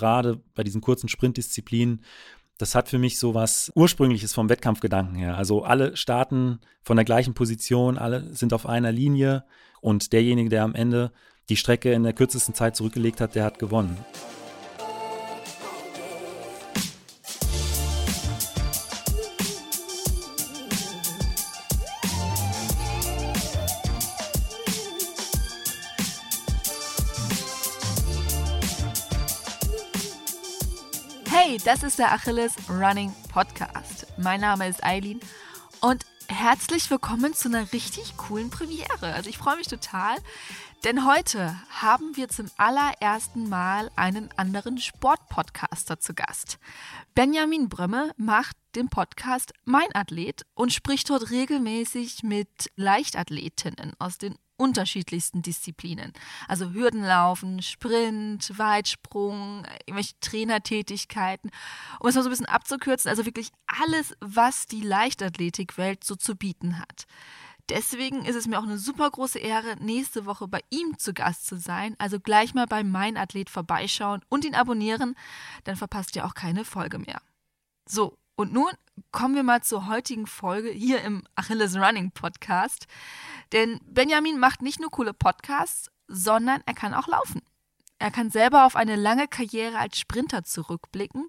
gerade bei diesen kurzen Sprintdisziplinen, das hat für mich so was Ursprüngliches vom Wettkampfgedanken her. Also alle starten von der gleichen Position, alle sind auf einer Linie und derjenige, der am Ende die Strecke in der kürzesten Zeit zurückgelegt hat, der hat gewonnen. Das ist der Achilles Running Podcast. Mein Name ist Eileen und herzlich willkommen zu einer richtig coolen Premiere. Also ich freue mich total, denn heute haben wir zum allerersten Mal einen anderen Sportpodcaster zu Gast. Benjamin Brömme macht den Podcast Mein Athlet und spricht dort regelmäßig mit Leichtathletinnen aus den unterschiedlichsten Disziplinen. Also Hürdenlaufen, Sprint, Weitsprung, irgendwelche Trainertätigkeiten. Um es mal so ein bisschen abzukürzen, also wirklich alles, was die Leichtathletikwelt so zu bieten hat. Deswegen ist es mir auch eine super große Ehre, nächste Woche bei ihm zu Gast zu sein. Also gleich mal bei Mein Athlet vorbeischauen und ihn abonnieren, dann verpasst ihr auch keine Folge mehr. So, und nun kommen wir mal zur heutigen Folge hier im Achilles Running Podcast. Denn Benjamin macht nicht nur coole Podcasts, sondern er kann auch laufen. Er kann selber auf eine lange Karriere als Sprinter zurückblicken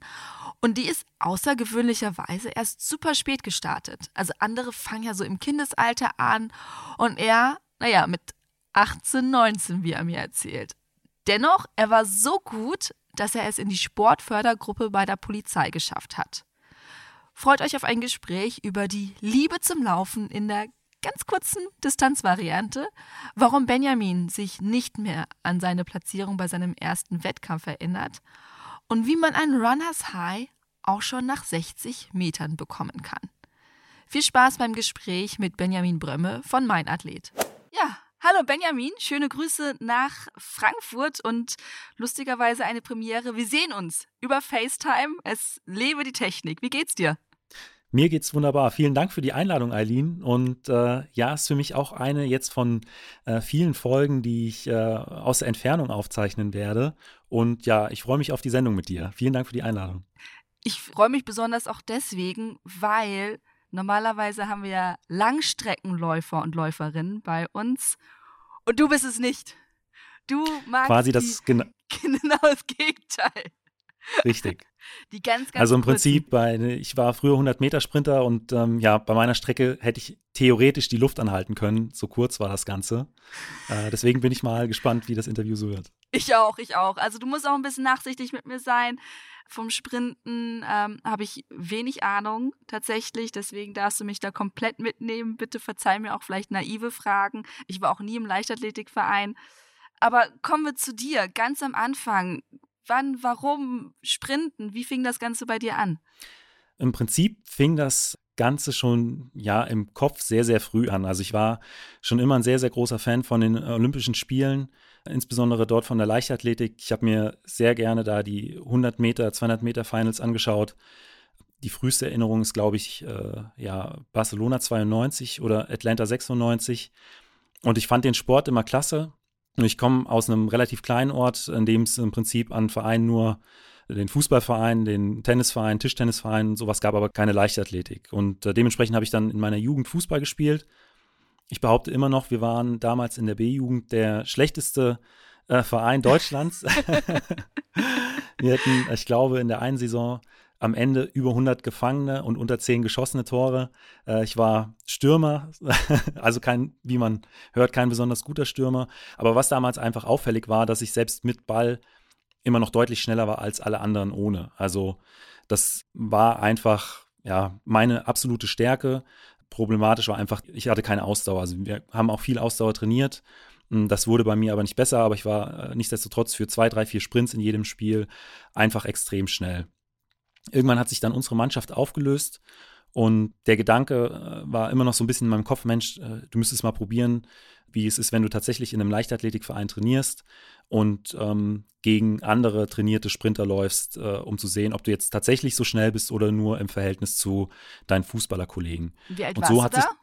und die ist außergewöhnlicherweise erst super spät gestartet. Also andere fangen ja so im Kindesalter an und er, naja, mit 18, 19, wie er mir erzählt. Dennoch, er war so gut, dass er es in die Sportfördergruppe bei der Polizei geschafft hat. Freut euch auf ein Gespräch über die Liebe zum Laufen in der ganz kurzen Distanzvariante, warum Benjamin sich nicht mehr an seine Platzierung bei seinem ersten Wettkampf erinnert und wie man ein Runners High auch schon nach 60 Metern bekommen kann. Viel Spaß beim Gespräch mit Benjamin Brömme von Mein Athlet. Ja, hallo Benjamin, schöne Grüße nach Frankfurt und lustigerweise eine Premiere. Wir sehen uns über FaceTime. Es lebe die Technik. Wie geht's dir? Mir geht's wunderbar. Vielen Dank für die Einladung, Eileen. Und äh, ja, ist für mich auch eine jetzt von äh, vielen Folgen, die ich äh, aus der Entfernung aufzeichnen werde. Und ja, ich freue mich auf die Sendung mit dir. Vielen Dank für die Einladung. Ich freue mich besonders auch deswegen, weil normalerweise haben wir ja Langstreckenläufer und Läuferinnen bei uns. Und du bist es nicht. Du magst quasi das die, genau das Gegenteil. Richtig. Die ganz, ganz Also im Prinzip, bei, ich war früher 100-Meter-Sprinter und ähm, ja, bei meiner Strecke hätte ich theoretisch die Luft anhalten können. So kurz war das Ganze. Äh, deswegen bin ich mal gespannt, wie das Interview so wird. Ich auch, ich auch. Also du musst auch ein bisschen nachsichtig mit mir sein. Vom Sprinten ähm, habe ich wenig Ahnung tatsächlich, deswegen darfst du mich da komplett mitnehmen. Bitte verzeih mir auch vielleicht naive Fragen. Ich war auch nie im Leichtathletikverein. Aber kommen wir zu dir, ganz am Anfang wann, warum sprinten? Wie fing das Ganze bei dir an? Im Prinzip fing das Ganze schon ja im Kopf sehr, sehr früh an. Also ich war schon immer ein sehr, sehr großer Fan von den Olympischen Spielen, insbesondere dort von der Leichtathletik. Ich habe mir sehr gerne da die 100 Meter, 200 Meter Finals angeschaut. Die früheste Erinnerung ist, glaube ich, äh, ja, Barcelona 92 oder Atlanta 96. Und ich fand den Sport immer klasse. Ich komme aus einem relativ kleinen Ort, in dem es im Prinzip an Vereinen nur den Fußballverein, den Tennisverein, Tischtennisverein, sowas gab, aber keine Leichtathletik. Und äh, dementsprechend habe ich dann in meiner Jugend Fußball gespielt. Ich behaupte immer noch, wir waren damals in der B-Jugend der schlechteste äh, Verein Deutschlands. wir hatten, ich glaube, in der einen Saison am Ende über 100 Gefangene und unter 10 geschossene Tore. Äh, ich war Stürmer, also kein, wie man hört, kein besonders guter Stürmer. Aber was damals einfach auffällig war, dass ich selbst mit Ball immer noch deutlich schneller war als alle anderen ohne. Also das war einfach ja meine absolute Stärke. Problematisch war einfach, ich hatte keine Ausdauer. Also wir haben auch viel Ausdauer trainiert. Das wurde bei mir aber nicht besser, aber ich war äh, nichtsdestotrotz für zwei, drei, vier Sprints in jedem Spiel einfach extrem schnell. Irgendwann hat sich dann unsere Mannschaft aufgelöst und der Gedanke äh, war immer noch so ein bisschen in meinem Kopf, Mensch, äh, du müsstest mal probieren, wie es ist, wenn du tatsächlich in einem Leichtathletikverein trainierst und ähm, gegen andere trainierte Sprinter läufst, äh, um zu sehen, ob du jetzt tatsächlich so schnell bist oder nur im Verhältnis zu deinen Fußballerkollegen. Wie alt und so warst hat du da? sich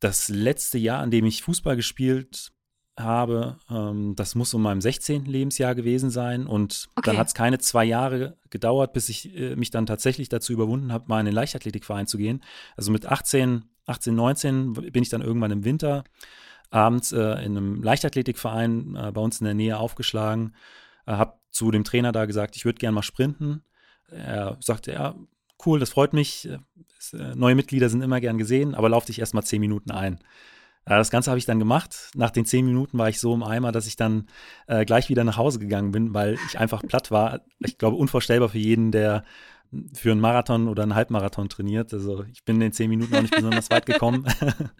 das letzte Jahr, an dem ich Fußball gespielt habe, ähm, das muss um meinem 16. Lebensjahr gewesen sein. Und Okay. dann hat es keine zwei Jahre gedauert, bis ich äh, mich dann tatsächlich dazu überwunden habe, mal in den Leichtathletikverein zu gehen. Also mit 18, 18, 19 bin ich dann irgendwann im Winter abends äh, in einem Leichtathletikverein äh, bei uns in der Nähe aufgeschlagen, äh, habe zu dem Trainer da gesagt, ich würde gerne mal sprinten. Er sagte, ja, cool, das freut mich. Äh, äh, Neue Mitglieder sind immer gern gesehen, aber lauf dich erst mal zehn Minuten ein. Äh, Das Ganze habe ich dann gemacht. Nach den zehn Minuten war ich so im Eimer, dass ich dann äh, gleich wieder nach Hause gegangen bin, weil ich einfach platt war. Ich glaube, unvorstellbar für jeden, der für einen Marathon oder einen Halbmarathon trainiert. Also ich bin in den zehn Minuten auch nicht besonders weit gekommen.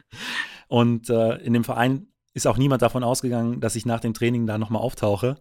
Und äh, in dem Verein ist auch niemand davon ausgegangen, dass ich nach dem Training da nochmal auftauche.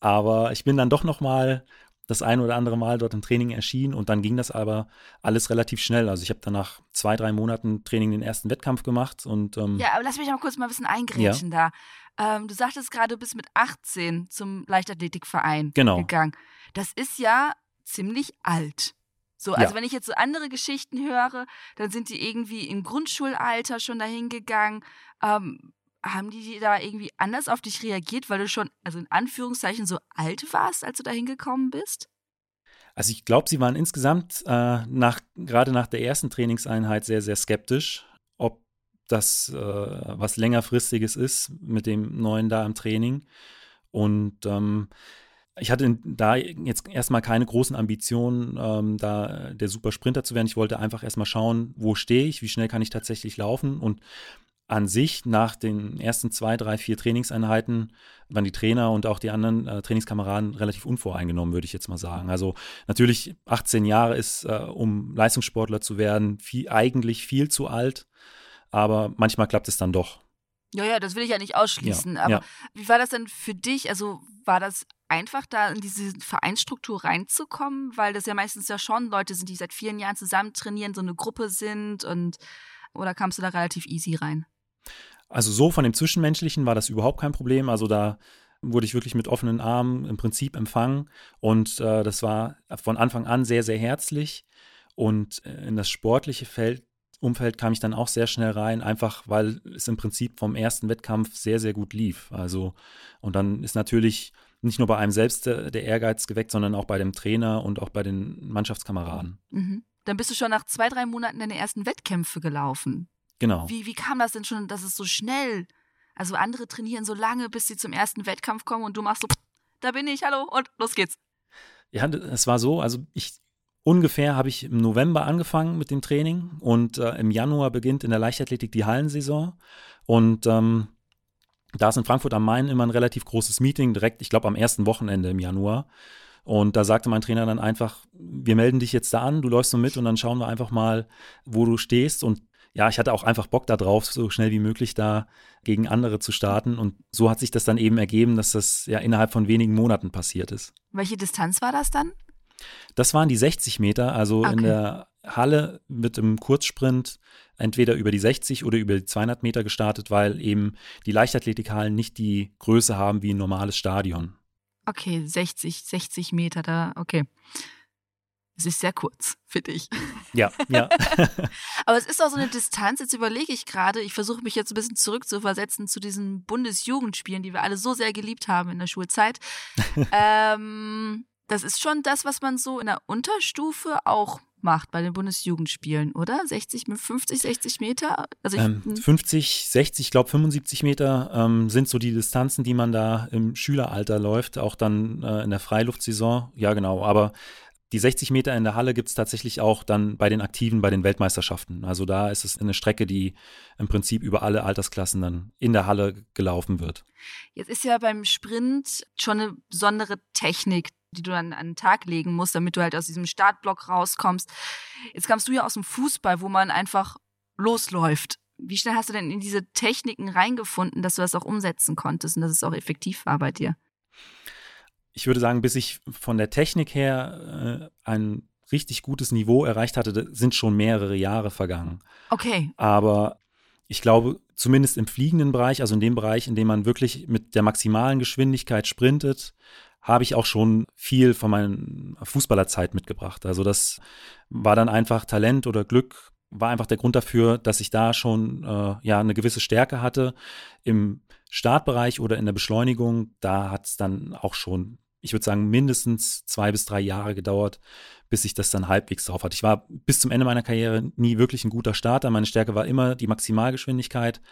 Aber ich bin dann doch nochmal das ein oder andere Mal dort im Training erschienen und dann ging das aber alles relativ schnell. Also ich habe dann nach zwei, drei Monaten Training den ersten Wettkampf gemacht und ähm, Ja, aber lass mich mal kurz mal ein bisschen eingrätschen da. Ähm, du sagtest gerade, du bist mit 18 zum Leichtathletikverein Genau. gegangen. Das ist ja ziemlich alt. So, also Ja. wenn ich jetzt so andere Geschichten höre, dann sind die irgendwie im Grundschulalter schon dahin gegangen. Ähm, haben die da irgendwie anders auf dich reagiert, weil du schon, also in Anführungszeichen, so alt warst, als du da hingekommen bist? Also ich glaube, sie waren insgesamt äh, nach, gerade nach der ersten Trainingseinheit sehr, sehr skeptisch, ob das äh, was längerfristiges ist mit dem neuen da im Training. Und ähm, ich hatte da jetzt erstmal keine großen Ambitionen, ähm, da der Supersprinter zu werden. Ich wollte einfach erstmal schauen, wo stehe ich, wie schnell kann ich tatsächlich laufen. Und an sich, nach den ersten zwei, drei, vier Trainingseinheiten, waren die Trainer und auch die anderen äh, Trainingskameraden relativ unvoreingenommen, würde ich jetzt mal sagen. Also natürlich, 18 Jahre ist, äh, um Leistungssportler zu werden, viel, eigentlich viel zu alt, aber manchmal klappt es dann doch. Ja, ja, das will ich ja nicht ausschließen. Ja, aber ja. wie war das denn für dich? Also war das einfach, da in diese Vereinsstruktur reinzukommen? Weil das ja meistens ja schon Leute sind, die seit vielen Jahren zusammen trainieren, so eine Gruppe sind und oder kamst du da relativ easy rein? Also so von dem Zwischenmenschlichen war das überhaupt kein Problem. Also da wurde ich wirklich mit offenen Armen im Prinzip empfangen und äh, das war von Anfang an sehr, sehr herzlich und äh, in das sportliche Feld, Umfeld kam ich dann auch sehr schnell rein, einfach weil es im Prinzip vom ersten Wettkampf sehr, sehr gut lief. Also und dann ist natürlich nicht nur bei einem selbst der, der Ehrgeiz geweckt, sondern auch bei dem Trainer und auch bei den Mannschaftskameraden. Mhm. Dann bist du schon nach zwei, drei Monaten deine ersten Wettkämpfe gelaufen. Genau. Wie, wie kam das denn schon, dass es so schnell? Also andere trainieren so lange, bis sie zum ersten Wettkampf kommen und du machst so, da bin ich, hallo und los geht's. Ja, es war so, also ich ungefähr habe ich im November angefangen mit dem Training und äh, im Januar beginnt in der Leichtathletik die Hallensaison und ähm, da ist in Frankfurt am Main immer ein relativ großes Meeting, direkt, ich glaube, am ersten Wochenende im Januar. Und da sagte mein Trainer dann einfach, wir melden dich jetzt da an, du läufst so mit und dann schauen wir einfach mal, wo du stehst. Und ja, ich hatte auch einfach Bock darauf, so schnell wie möglich da gegen andere zu starten. Und so hat sich das dann eben ergeben, dass das ja innerhalb von wenigen Monaten passiert ist. Welche Distanz war das dann? Das waren die 60 Meter, also Okay. in der Halle wird im Kurzsprint entweder über die 60 oder über die 200 Meter gestartet, weil eben die Leichtathletikhallen nicht die Größe haben wie ein normales Stadion. Okay, 60, 60 Meter da, okay. Es ist sehr kurz, finde ich. Ja, ja. Aber es ist auch so eine Distanz, jetzt überlege ich gerade, ich versuche mich jetzt ein bisschen zurückzuversetzen zu diesen Bundesjugendspielen, die wir alle so sehr geliebt haben in der Schulzeit. ähm, das ist schon das, was man so in der Unterstufe auch macht bei den Bundesjugendspielen, oder? 60, 50, 60 Meter? Also ich, Ähm, hm, 50, 60, ich glaube 75 Meter ähm, sind so die Distanzen, die man da im Schüleralter läuft, auch dann äh, in der Freiluftsaison. Ja, genau. Aber die 60 Meter in der Halle gibt es tatsächlich auch dann bei den Aktiven, bei den Weltmeisterschaften. Also da ist es eine Strecke, die im Prinzip über alle Altersklassen dann in der Halle gelaufen wird. Jetzt ist ja beim Sprint schon eine besondere Technik, die du dann an den Tag legen musst, damit du halt aus diesem Startblock rauskommst. Jetzt kamst du ja aus dem Fußball, wo man einfach losläuft. Wie schnell hast du denn in diese Techniken reingefunden, dass du das auch umsetzen konntest und dass es auch effektiv war bei dir? Ich würde sagen, bis ich von der Technik her äh, ein richtig gutes Niveau erreicht hatte, sind schon mehrere Jahre vergangen. Okay, Aber ich glaube, zumindest im fliegenden Bereich, also in dem Bereich, in dem man wirklich mit der maximalen Geschwindigkeit sprintet, habe ich auch schon viel von meiner Fußballerzeit mitgebracht. Also das war dann einfach Talent oder Glück, war einfach der Grund dafür, dass ich da schon äh, ja eine gewisse Stärke hatte. Im Startbereich oder in der Beschleunigung, da hat es dann auch schon, ich würde sagen, mindestens zwei bis drei Jahre gedauert, bis ich das dann halbwegs drauf hatte. Ich war bis zum Ende meiner Karriere nie wirklich ein guter Starter. Meine Stärke war immer die Maximalgeschwindigkeit.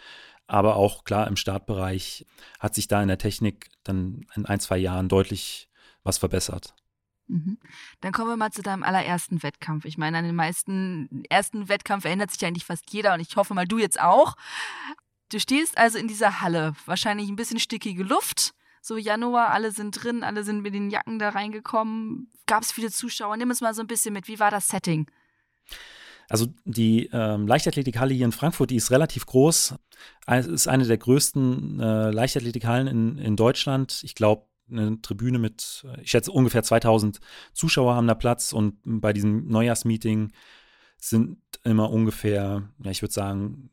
Aber auch klar, im Startbereich hat sich da in der Technik dann in ein, zwei Jahren deutlich was verbessert. Mhm. Dann kommen wir mal zu deinem allerersten Wettkampf. Ich meine, an den meisten ersten Wettkampf erinnert sich eigentlich fast jeder und ich hoffe mal, du jetzt auch. Du stehst also in dieser Halle, wahrscheinlich ein bisschen stickige Luft. So Januar, alle sind drin, alle sind mit den Jacken da reingekommen. Gab es viele Zuschauer? Nimm es mal so ein bisschen mit. Wie war das Setting? Also die ähm, Leichtathletikhalle hier in Frankfurt, die ist relativ groß. Es ist eine der größten äh, Leichtathletikhallen in, in Deutschland. Ich glaube, eine Tribüne mit, ich schätze, ungefähr 2000 Zuschauer haben da Platz und bei diesem Neujahrsmeeting sind immer ungefähr, ja, ich würde sagen,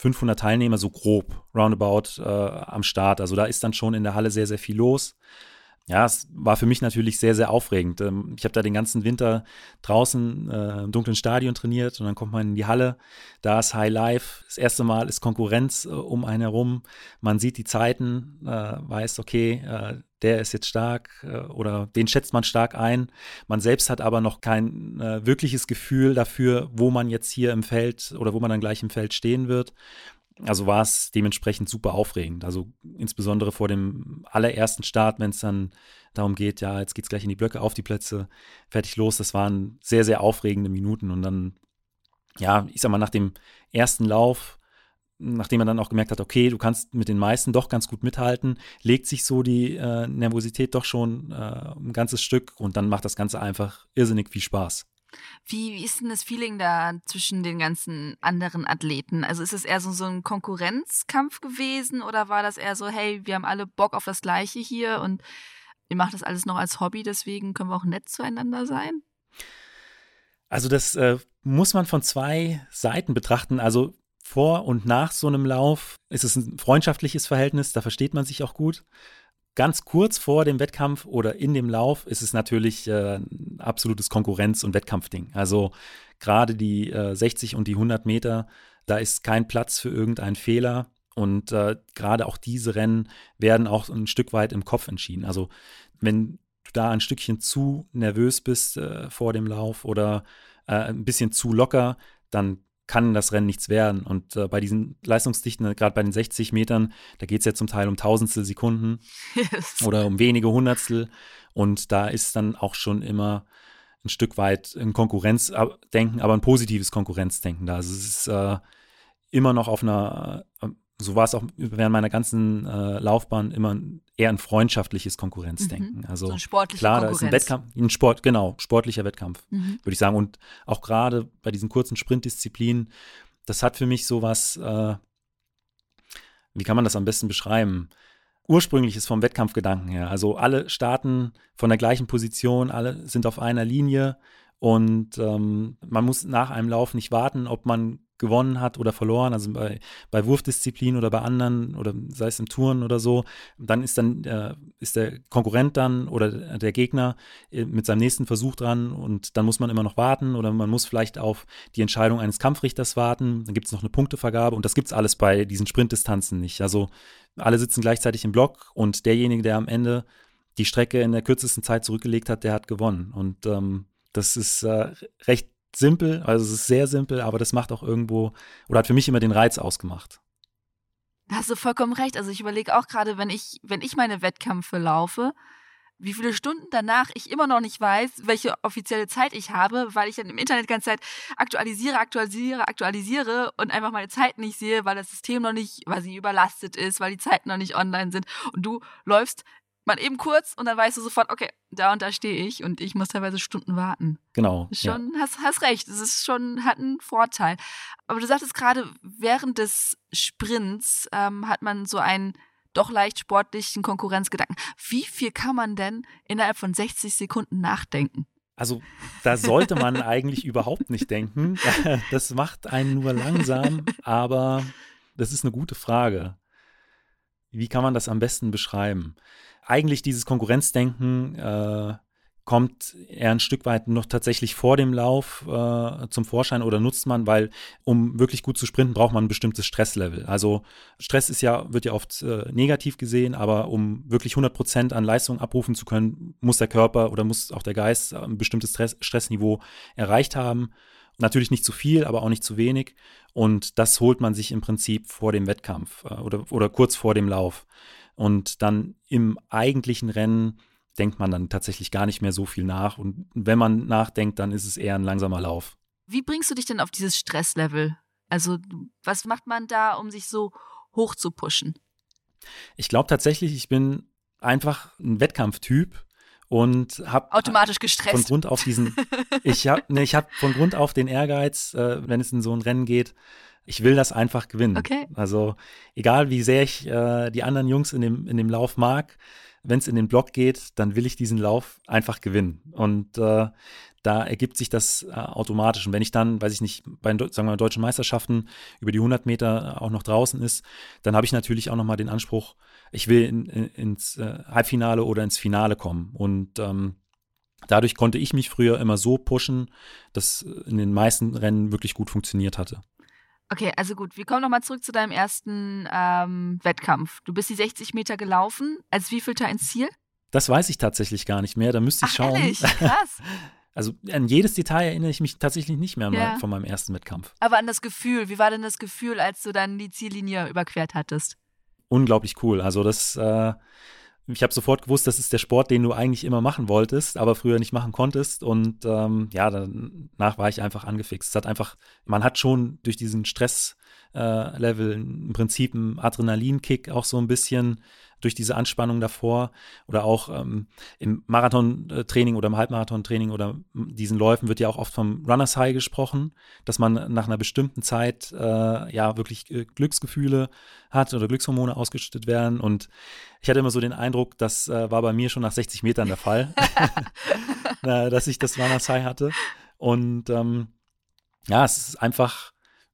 500 Teilnehmer, so grob, roundabout äh, am Start. Also da ist dann schon in der Halle sehr, sehr viel los. Ja, es war für mich natürlich sehr, sehr aufregend. Ähm, ich habe da den ganzen Winter draußen äh, im dunklen Stadion trainiert und dann kommt man in die Halle. Da ist High Life. Das erste Mal ist Konkurrenz äh, um einen herum. Man sieht die Zeiten, äh, weiß, okay, äh, der ist jetzt stark äh, oder den schätzt man stark ein. Man selbst hat aber noch kein äh, wirkliches Gefühl dafür, wo man jetzt hier im Feld oder wo man dann gleich im Feld stehen wird. Also war es dementsprechend super aufregend. Also insbesondere vor dem allerersten Start, wenn es dann darum geht, ja, jetzt geht es gleich in die Blöcke, auf die Plätze, fertig los. Das waren sehr, sehr aufregende Minuten. Und dann, ja, ich sag mal, nach dem ersten Lauf, nachdem man dann auch gemerkt hat, okay, du kannst mit den meisten doch ganz gut mithalten, legt sich so die äh, Nervosität doch schon äh, ein ganzes Stück und dann macht das Ganze einfach irrsinnig viel Spaß. Wie, wie ist denn das Feeling da zwischen den ganzen anderen Athleten? Also ist es eher so, so ein Konkurrenzkampf gewesen oder war das eher so, hey, wir haben alle Bock auf das Gleiche hier und ihr macht das alles noch als Hobby, deswegen können wir auch nett zueinander sein? Also das äh, muss man von zwei Seiten betrachten. Also vor und nach so einem Lauf ist es ein freundschaftliches Verhältnis, da versteht man sich auch gut ganz kurz vor dem Wettkampf oder in dem Lauf ist es natürlich äh, ein absolutes Konkurrenz- und Wettkampfding. Also gerade die äh, 60 und die 100 Meter, da ist kein Platz für irgendeinen Fehler. Und äh, gerade auch diese Rennen werden auch ein Stück weit im Kopf entschieden. Also wenn du da ein Stückchen zu nervös bist äh, vor dem Lauf oder äh, ein bisschen zu locker, dann kann das Rennen nichts werden. Und äh, bei diesen Leistungsdichten, äh, gerade bei den 60 Metern, da geht es ja zum Teil um Tausendstel Sekunden yes. oder um wenige Hundertstel. Und da ist dann auch schon immer ein Stück weit ein Konkurrenzdenken, aber ein positives Konkurrenzdenken da. Also es ist äh, immer noch auf einer äh, so war es auch während meiner ganzen äh, Laufbahn immer eher ein freundschaftliches Konkurrenzdenken. Mhm. Also so ein sportlicher klar, da ist ein Wettkampf, ein Sport, genau, sportlicher Wettkampf, mhm. würde ich sagen. Und auch gerade bei diesen kurzen Sprintdisziplinen, das hat für mich sowas, äh, wie kann man das am besten beschreiben? Ursprüngliches vom Wettkampfgedanken her. Also alle starten von der gleichen Position, alle sind auf einer Linie und ähm, man muss nach einem Lauf nicht warten, ob man gewonnen hat oder verloren, also bei, bei Wurfdisziplin oder bei anderen oder sei es im Touren oder so, dann ist dann äh, ist der Konkurrent dann oder der Gegner äh, mit seinem nächsten Versuch dran und dann muss man immer noch warten oder man muss vielleicht auf die Entscheidung eines Kampfrichters warten, dann gibt es noch eine Punktevergabe und das gibt es alles bei diesen Sprintdistanzen nicht. Also alle sitzen gleichzeitig im Block und derjenige, der am Ende die Strecke in der kürzesten Zeit zurückgelegt hat, der hat gewonnen. Und ähm, das ist äh, recht simpel, also es ist sehr simpel, aber das macht auch irgendwo oder hat für mich immer den Reiz ausgemacht. Da hast du vollkommen recht. Also ich überlege auch gerade, wenn ich, wenn ich meine Wettkämpfe laufe, wie viele Stunden danach ich immer noch nicht weiß, welche offizielle Zeit ich habe, weil ich dann im Internet die ganze Zeit aktualisiere, aktualisiere, aktualisiere und einfach meine Zeit nicht sehe, weil das System noch nicht, weil sie überlastet ist, weil die Zeiten noch nicht online sind. Und du läufst mal eben kurz und dann weißt du sofort, okay, da und da stehe ich und ich muss teilweise Stunden warten. Genau. Schon, ja. hast, hast recht, es ist schon, hat einen Vorteil. Aber du sagtest gerade, während des Sprints ähm, hat man so einen doch leicht sportlichen Konkurrenzgedanken. Wie viel kann man denn innerhalb von 60 Sekunden nachdenken? Also da sollte man eigentlich überhaupt nicht denken. Das macht einen nur langsam, aber das ist eine gute Frage. Wie kann man das am besten beschreiben? Eigentlich dieses Konkurrenzdenken äh, kommt er ein Stück weit noch tatsächlich vor dem Lauf äh, zum Vorschein oder nutzt man, weil um wirklich gut zu sprinten, braucht man ein bestimmtes Stresslevel. Also Stress ist ja, wird ja oft äh, negativ gesehen, aber um wirklich 100 Prozent an Leistung abrufen zu können, muss der Körper oder muss auch der Geist ein bestimmtes Stress Stressniveau erreicht haben. Natürlich nicht zu viel, aber auch nicht zu wenig. Und das holt man sich im Prinzip vor dem Wettkampf äh, oder, oder kurz vor dem Lauf. Und dann im eigentlichen Rennen denkt man dann tatsächlich gar nicht mehr so viel nach. Und wenn man nachdenkt, dann ist es eher ein langsamer Lauf. Wie bringst du dich denn auf dieses Stresslevel? Also, was macht man da, um sich so hoch zu pushen? Ich glaube tatsächlich, ich bin einfach ein Wettkampftyp und habe automatisch gestresst von Grund auf diesen ich habe ne, ich habe von Grund auf den Ehrgeiz, äh, wenn es in so ein Rennen geht, ich will das einfach gewinnen. Okay. Also egal wie sehr ich äh, die anderen Jungs in dem in dem Lauf mag, wenn es in den Block geht, dann will ich diesen Lauf einfach gewinnen. Und äh, da ergibt sich das äh, automatisch. Und wenn ich dann, weiß ich nicht, bei sagen wir mal, deutschen Meisterschaften über die 100 Meter auch noch draußen ist, dann habe ich natürlich auch nochmal den Anspruch, ich will in, in, ins äh, Halbfinale oder ins Finale kommen. Und ähm, dadurch konnte ich mich früher immer so pushen, dass in den meisten Rennen wirklich gut funktioniert hatte. Okay, also gut, wir kommen nochmal zurück zu deinem ersten ähm, Wettkampf. Du bist die 60 Meter gelaufen. Als wievielter ins Ziel? Das weiß ich tatsächlich gar nicht mehr. Da müsste ich Ach, schauen. Ehrlich? Krass. Also an jedes Detail erinnere ich mich tatsächlich nicht mehr Ja. von meinem ersten Wettkampf. Aber an das Gefühl, wie war denn das Gefühl, als du dann die Ziellinie überquert hattest? Unglaublich cool. Also das, äh, ich habe sofort gewusst, das ist der Sport, den du eigentlich immer machen wolltest, aber früher nicht machen konntest. Und ähm, ja, danach war ich einfach angefixt. Es hat einfach, man hat schon durch diesen Stresslevel im Prinzip einen Adrenalinkick auch so ein bisschen durch diese Anspannung davor oder auch ähm, im Marathontraining oder im Halbmarathontraining oder diesen Läufen wird ja auch oft vom Runners High gesprochen, dass man nach einer bestimmten Zeit äh, ja wirklich äh, Glücksgefühle hat oder Glückshormone ausgeschüttet werden. Und ich hatte immer so den Eindruck, das äh, war bei mir schon nach 60 Metern der Fall, äh, dass ich das Runners High hatte. Und ähm, ja, es ist einfach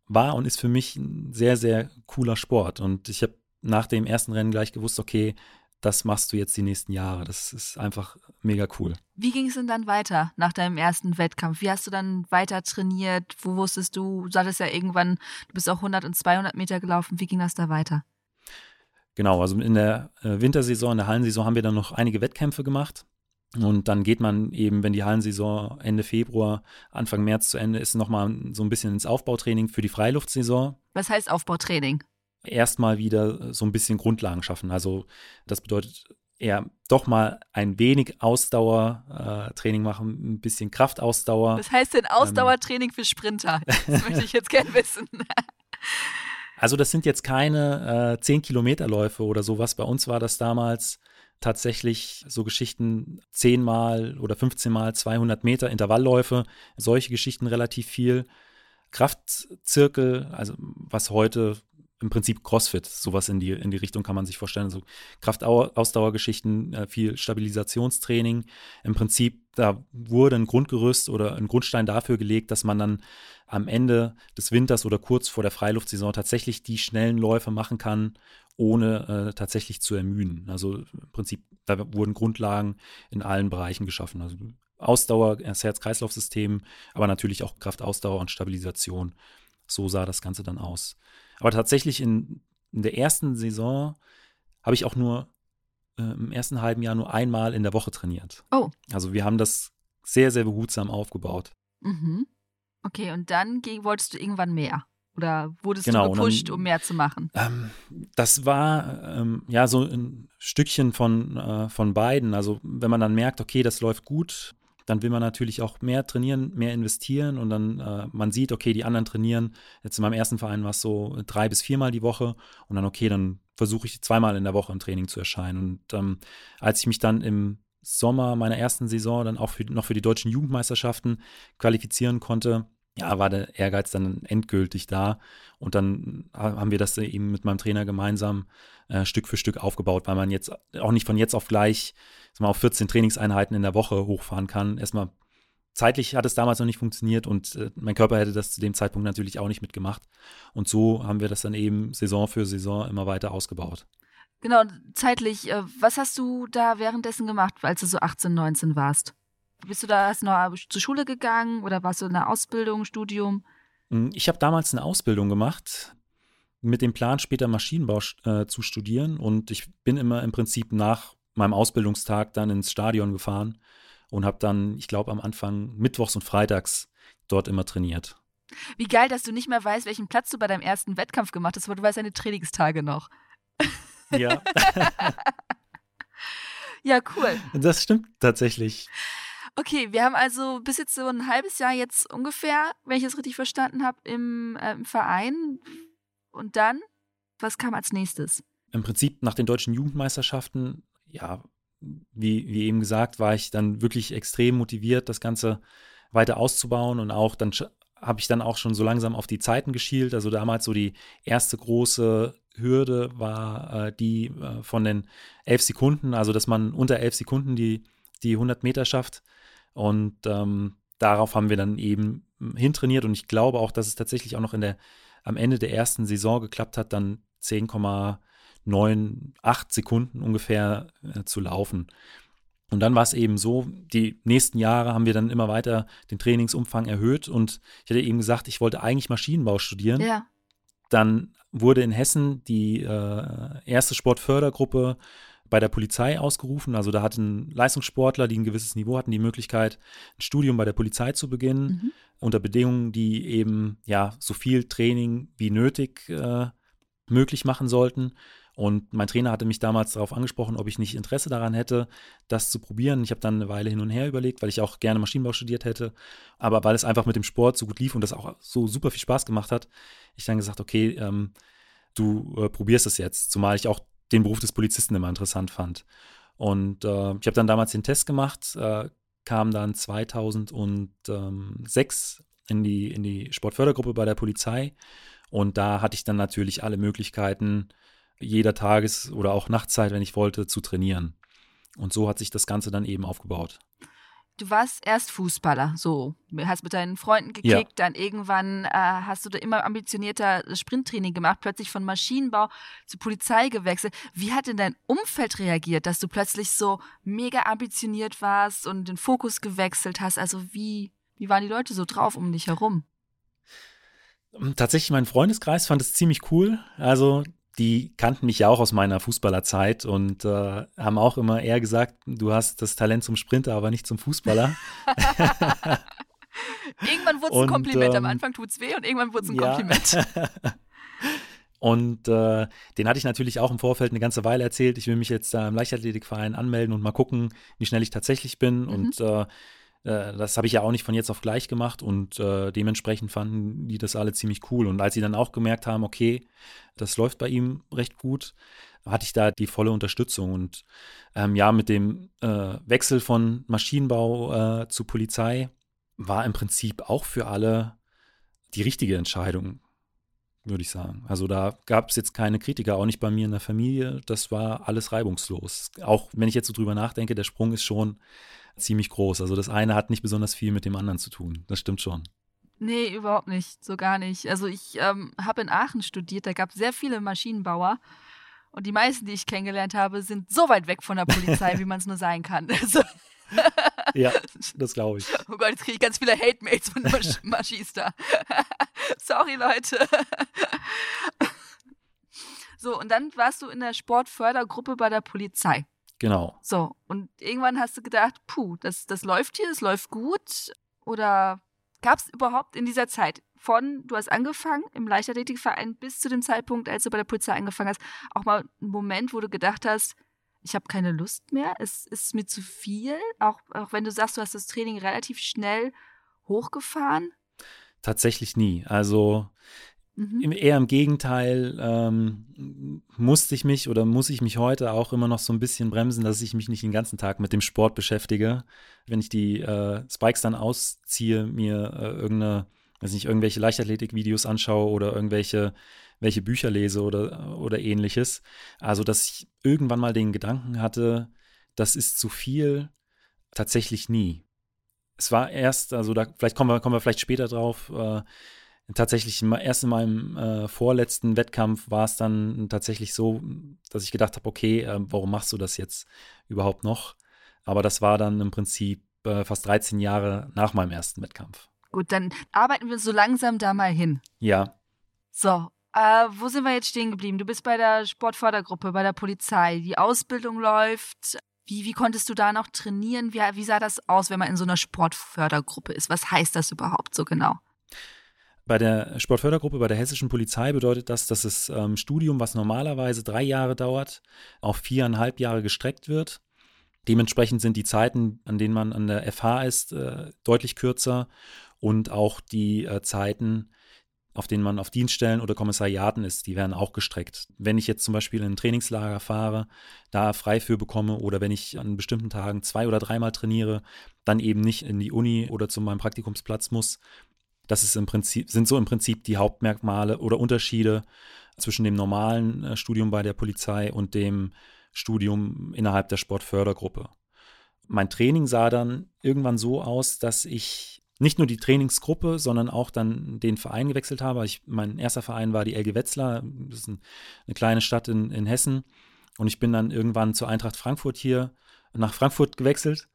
war und ist für mich ein sehr, sehr cooler Sport und ich habe nach dem ersten Rennen gleich gewusst, okay, das machst du jetzt die nächsten Jahre. Das ist einfach mega cool. Wie ging es denn dann weiter nach deinem ersten Wettkampf? Wie hast du dann weiter trainiert? Wo wusstest du, du sagtest ja irgendwann, du bist auch 100 und 200 Meter gelaufen. Wie ging das da weiter? Genau, also in der äh, Wintersaison, in der Hallensaison haben wir dann noch einige Wettkämpfe gemacht. Und dann geht man eben, wenn die Hallensaison Ende Februar, Anfang März zu Ende ist, nochmal so ein bisschen ins Aufbautraining für die Freiluftsaison. Was heißt Aufbautraining? erstmal wieder so ein bisschen Grundlagen schaffen. Also das bedeutet eher doch mal ein wenig Ausdauertraining äh, machen, ein bisschen Kraftausdauer. Was heißt denn Ausdauertraining ähm, für Sprinter? Das möchte ich jetzt gerne wissen. Also das sind jetzt keine äh, 10 Kilometerläufe oder sowas. Bei uns war das damals tatsächlich so Geschichten 10 mal oder 15 mal 200 Meter Intervallläufe, solche Geschichten relativ viel. Kraftzirkel, also was heute im Prinzip CrossFit, sowas in die, in die Richtung kann man sich vorstellen. So Kraftausdauergeschichten, äh, viel Stabilisationstraining. Im Prinzip, da wurde ein Grundgerüst oder ein Grundstein dafür gelegt, dass man dann am Ende des Winters oder kurz vor der Freiluftsaison tatsächlich die schnellen Läufe machen kann, ohne äh, tatsächlich zu ermüden. Also im Prinzip, da wurden Grundlagen in allen Bereichen geschaffen. Also Ausdauer, das Herz-Kreislauf-System, aber natürlich auch Kraftausdauer und Stabilisation. So sah das Ganze dann aus. Aber tatsächlich in, in der ersten Saison habe ich auch nur äh, im ersten halben Jahr nur einmal in der Woche trainiert. Oh. Also wir haben das sehr, sehr behutsam aufgebaut. Mhm. Okay, und dann wolltest du irgendwann mehr? Oder wurdest genau, du gepusht, dann, um mehr zu machen? Ähm, das war ähm, ja so ein Stückchen von, äh, von beiden. Also wenn man dann merkt, okay, das läuft gut, dann will man natürlich auch mehr trainieren, mehr investieren und dann äh, man sieht, okay, die anderen trainieren. Jetzt in meinem ersten Verein war es so drei bis viermal die Woche und dann, okay, dann versuche ich zweimal in der Woche im Training zu erscheinen. Und ähm, als ich mich dann im Sommer meiner ersten Saison dann auch für, noch für die deutschen Jugendmeisterschaften qualifizieren konnte, ja, war der Ehrgeiz dann endgültig da. Und dann haben wir das eben mit meinem Trainer gemeinsam äh, Stück für Stück aufgebaut, weil man jetzt auch nicht von jetzt auf gleich mal, auf 14 Trainingseinheiten in der Woche hochfahren kann. Erstmal zeitlich hat es damals noch nicht funktioniert und äh, mein Körper hätte das zu dem Zeitpunkt natürlich auch nicht mitgemacht. Und so haben wir das dann eben Saison für Saison immer weiter ausgebaut. Genau, zeitlich, äh, was hast du da währenddessen gemacht, als du so 18, 19 warst? Bist du da, du noch zur Schule gegangen oder warst du in einer Ausbildung, Studium? Hm, ich habe damals eine Ausbildung gemacht mit dem Plan, später Maschinenbau äh, zu studieren. Und ich bin immer im Prinzip nach meinem Ausbildungstag dann ins Stadion gefahren und habe dann, ich glaube, am Anfang mittwochs und freitags dort immer trainiert. Wie geil, dass du nicht mehr weißt, welchen Platz du bei deinem ersten Wettkampf gemacht hast, aber du weißt deine Trainingstage noch. Ja. ja, cool. Das stimmt tatsächlich. Okay, wir haben also bis jetzt so ein halbes Jahr jetzt ungefähr, wenn ich es richtig verstanden habe, im, äh, im Verein. Und dann, was kam als nächstes? Im Prinzip nach den deutschen Jugendmeisterschaften, ja, wie, wie eben gesagt, war ich dann wirklich extrem motiviert, das Ganze weiter auszubauen und auch dann habe ich dann auch schon so langsam auf die Zeiten geschielt. Also damals so die erste große Hürde war äh, die äh, von den elf Sekunden, also dass man unter elf Sekunden die, die 100 Meter schafft. Und ähm, darauf haben wir dann eben hintrainiert und ich glaube auch, dass es tatsächlich auch noch in der, am Ende der ersten Saison geklappt hat, dann 10,98 Sekunden ungefähr äh, zu laufen. Und dann war es eben so, die nächsten Jahre haben wir dann immer weiter den Trainingsumfang erhöht und ich hatte eben gesagt, ich wollte eigentlich Maschinenbau studieren. Ja. Dann wurde in Hessen die äh, erste Sportfördergruppe bei der Polizei ausgerufen. Also da hatten Leistungssportler, die ein gewisses Niveau hatten, die Möglichkeit, ein Studium bei der Polizei zu beginnen, mhm. unter Bedingungen, die eben ja so viel Training wie nötig äh, möglich machen sollten. Und mein Trainer hatte mich damals darauf angesprochen, ob ich nicht Interesse daran hätte, das zu probieren. Ich habe dann eine Weile hin und her überlegt, weil ich auch gerne Maschinenbau studiert hätte. Aber weil es einfach mit dem Sport so gut lief und das auch so super viel Spaß gemacht hat, ich dann gesagt, okay, ähm, du äh, probierst es jetzt. Zumal ich auch den Beruf des Polizisten immer interessant fand. Und äh, ich habe dann damals den Test gemacht, äh, kam dann 2006 in die, in die Sportfördergruppe bei der Polizei. Und da hatte ich dann natürlich alle Möglichkeiten, jeder Tages- oder auch Nachtzeit, wenn ich wollte, zu trainieren. Und so hat sich das Ganze dann eben aufgebaut. Du warst erst Fußballer, so. Hast mit deinen Freunden gekickt, ja. dann irgendwann äh, hast du da immer ambitionierter Sprinttraining gemacht, plötzlich von Maschinenbau zur Polizei gewechselt. Wie hat denn dein Umfeld reagiert, dass du plötzlich so mega ambitioniert warst und den Fokus gewechselt hast? Also wie, wie waren die Leute so drauf um dich herum? Tatsächlich, mein Freundeskreis fand es ziemlich cool. Also die kannten mich ja auch aus meiner Fußballerzeit und äh, haben auch immer eher gesagt, du hast das Talent zum Sprinter, aber nicht zum Fußballer. irgendwann wurde es ein Kompliment. Ähm, Am Anfang tut es weh und irgendwann wurde es ein ja. Kompliment. und äh, den hatte ich natürlich auch im Vorfeld eine ganze Weile erzählt. Ich will mich jetzt da im Leichtathletikverein anmelden und mal gucken, wie schnell ich tatsächlich bin. Mhm. Und äh, das habe ich ja auch nicht von jetzt auf gleich gemacht und äh, dementsprechend fanden die das alle ziemlich cool. Und als sie dann auch gemerkt haben, okay, das läuft bei ihm recht gut, hatte ich da die volle Unterstützung. Und ähm, ja, mit dem äh, Wechsel von Maschinenbau äh, zu Polizei war im Prinzip auch für alle die richtige Entscheidung, würde ich sagen. Also da gab es jetzt keine Kritiker, auch nicht bei mir in der Familie. Das war alles reibungslos. Auch wenn ich jetzt so drüber nachdenke, der Sprung ist schon ziemlich groß. Also das eine hat nicht besonders viel mit dem anderen zu tun. Das stimmt schon. Nee, überhaupt nicht. So gar nicht. Also ich ähm, habe in Aachen studiert, da gab es sehr viele Maschinenbauer. Und die meisten, die ich kennengelernt habe, sind so weit weg von der Polizei, wie man es nur sein kann. Also ja, das glaube ich. Oh Gott, jetzt kriege ich ganz viele Hate-Mails von Masch Maschista. Sorry, Leute. so, und dann warst du in der Sportfördergruppe bei der Polizei. Genau. So, und irgendwann hast du gedacht, puh, das, das läuft hier, das läuft gut. Oder gab es überhaupt in dieser Zeit von, du hast angefangen im Leichtathletikverein bis zu dem Zeitpunkt, als du bei der Polizei angefangen hast, auch mal einen Moment, wo du gedacht hast, ich habe keine Lust mehr, es ist mir zu viel, auch, auch wenn du sagst, du hast das Training relativ schnell hochgefahren? Tatsächlich nie. Also Mhm. Eher im Gegenteil ähm, musste ich mich oder muss ich mich heute auch immer noch so ein bisschen bremsen, dass ich mich nicht den ganzen Tag mit dem Sport beschäftige. Wenn ich die äh, Spikes dann ausziehe, mir äh, irgendeine, weiß nicht, irgendwelche Leichtathletik-Videos anschaue oder irgendwelche welche Bücher lese oder, oder ähnliches. Also, dass ich irgendwann mal den Gedanken hatte, das ist zu viel, tatsächlich nie. Es war erst, also da, vielleicht kommen wir, kommen wir vielleicht später drauf, äh, tatsächlich erst in meinem äh, vorletzten Wettkampf war es dann tatsächlich so, dass ich gedacht habe, okay, äh, warum machst du das jetzt überhaupt noch? Aber das war dann im Prinzip äh, fast 13 Jahre nach meinem ersten Wettkampf. Gut, dann arbeiten wir so langsam da mal hin. Ja. So, äh, wo sind wir jetzt stehen geblieben? Du bist bei der Sportfördergruppe, bei der Polizei. Die Ausbildung läuft. Wie, wie konntest du da noch trainieren? Wie, wie sah das aus, wenn man in so einer Sportfördergruppe ist? Was heißt das überhaupt so genau? Bei der Sportfördergruppe bei der hessischen Polizei bedeutet das, dass das ähm, Studium, was normalerweise drei Jahre dauert, auf viereinhalb Jahre gestreckt wird. Dementsprechend sind die Zeiten, an denen man an der FH ist, äh, deutlich kürzer und auch die äh, Zeiten, auf denen man auf Dienststellen oder Kommissariaten ist, die werden auch gestreckt. Wenn ich jetzt zum Beispiel in ein Trainingslager fahre, da frei für bekomme oder wenn ich an bestimmten Tagen zwei oder dreimal trainiere, dann eben nicht in die Uni oder zu meinem Praktikumsplatz muss. Das ist im Prinzip, sind so im Prinzip die Hauptmerkmale oder Unterschiede zwischen dem normalen äh, Studium bei der Polizei und dem Studium innerhalb der Sportfördergruppe. Mein Training sah dann irgendwann so aus, dass ich nicht nur die Trainingsgruppe, sondern auch dann den Verein gewechselt habe. Ich, mein erster Verein war die LG Wetzlar, das ist ein, eine kleine Stadt in, in Hessen. Und ich bin dann irgendwann zur Eintracht Frankfurt hier nach Frankfurt gewechselt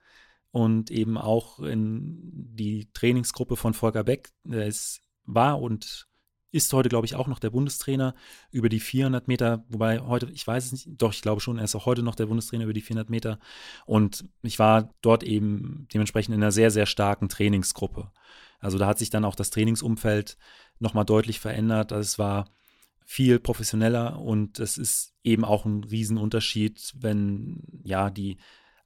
und eben auch in die Trainingsgruppe von Volker Beck. Der ist, war und ist heute, glaube ich, auch noch der Bundestrainer über die 400 Meter, wobei heute, ich weiß es nicht, doch, ich glaube schon, er ist auch heute noch der Bundestrainer über die 400 Meter. Und ich war dort eben dementsprechend in einer sehr, sehr starken Trainingsgruppe. Also da hat sich dann auch das Trainingsumfeld nochmal deutlich verändert. Also es war viel professioneller und es ist eben auch ein Riesenunterschied, wenn ja die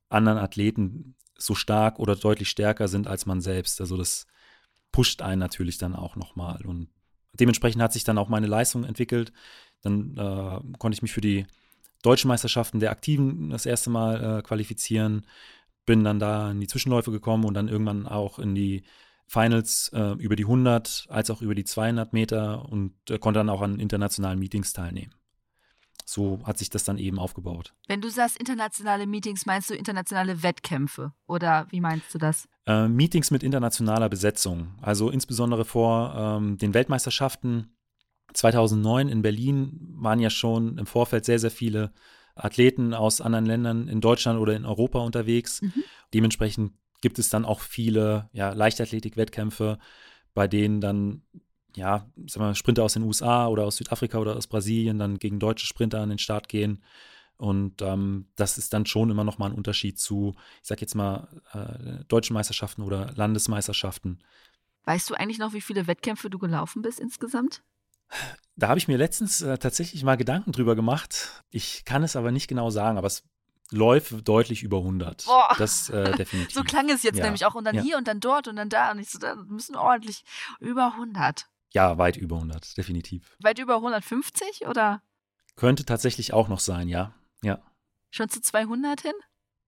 anderen Athleten so stark oder deutlich stärker sind als man selbst. Also das pusht einen natürlich dann auch nochmal und dementsprechend hat sich dann auch meine Leistung entwickelt. Dann äh, konnte ich mich für die deutschen Meisterschaften der Aktiven das erste Mal äh, qualifizieren. Bin dann da in die Zwischenläufe gekommen und dann irgendwann auch in die Finals äh, über die 100 als auch über die 200 Meter und äh, konnte dann auch an internationalen Meetings teilnehmen so hat sich das dann eben aufgebaut. Wenn du sagst internationale Meetings, meinst du internationale Wettkämpfe oder wie meinst du das? Äh, Meetings mit internationaler Besetzung, also insbesondere vor ähm, den Weltmeisterschaften 2009 in Berlin waren ja schon im Vorfeld sehr, sehr viele Athleten aus anderen Ländern in Deutschland oder in Europa unterwegs. Mhm. Dementsprechend gibt es dann auch viele ja, Leichtathletik-Wettkämpfe, bei denen dann ja, sagen wir, Sprinter aus den USA oder aus Südafrika oder aus Brasilien dann gegen deutsche Sprinter an den Start gehen. Und ähm, das ist dann schon immer noch mal ein Unterschied zu, ich sag jetzt mal, äh, deutschen Meisterschaften oder Landesmeisterschaften. Weißt du eigentlich noch, wie viele Wettkämpfe du gelaufen bist insgesamt? Da habe ich mir letztens äh, tatsächlich mal Gedanken drüber gemacht. Ich kann es aber nicht genau sagen, aber es läuft deutlich über 100. Boah. Das äh, definitiv. so klang es jetzt ja. nämlich auch. Und dann ja. hier und dann dort und dann da. Und ich so, da müssen ordentlich über 100. Ja, weit über 100, definitiv. Weit über 150 oder? Könnte tatsächlich auch noch sein, ja. Ja. Schon zu 200 hin?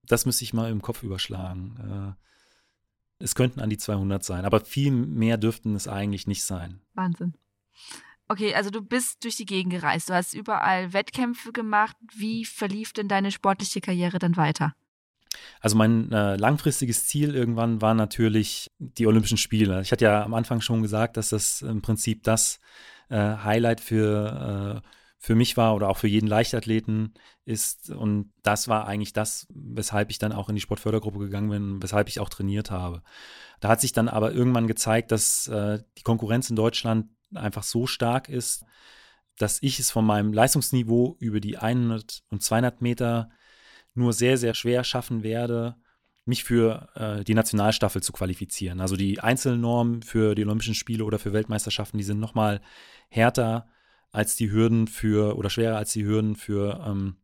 Das müsste ich mal im Kopf überschlagen. Äh, es könnten an die 200 sein, aber viel mehr dürften es eigentlich nicht sein. Wahnsinn. Okay, also du bist durch die Gegend gereist, du hast überall Wettkämpfe gemacht. Wie verlief denn deine sportliche Karriere dann weiter? Also mein äh, langfristiges Ziel irgendwann war natürlich die Olympischen Spiele. Ich hatte ja am Anfang schon gesagt, dass das im Prinzip das äh, Highlight für, äh, für mich war oder auch für jeden Leichtathleten ist. Und das war eigentlich das, weshalb ich dann auch in die Sportfördergruppe gegangen bin, weshalb ich auch trainiert habe. Da hat sich dann aber irgendwann gezeigt, dass äh, die Konkurrenz in Deutschland einfach so stark ist, dass ich es von meinem Leistungsniveau über die 100 und 200 Meter nur sehr, sehr schwer schaffen werde, mich für äh, die Nationalstaffel zu qualifizieren. Also die Einzelnormen für die Olympischen Spiele oder für Weltmeisterschaften, die sind nochmal härter als die Hürden für oder schwerer als die Hürden für, ähm,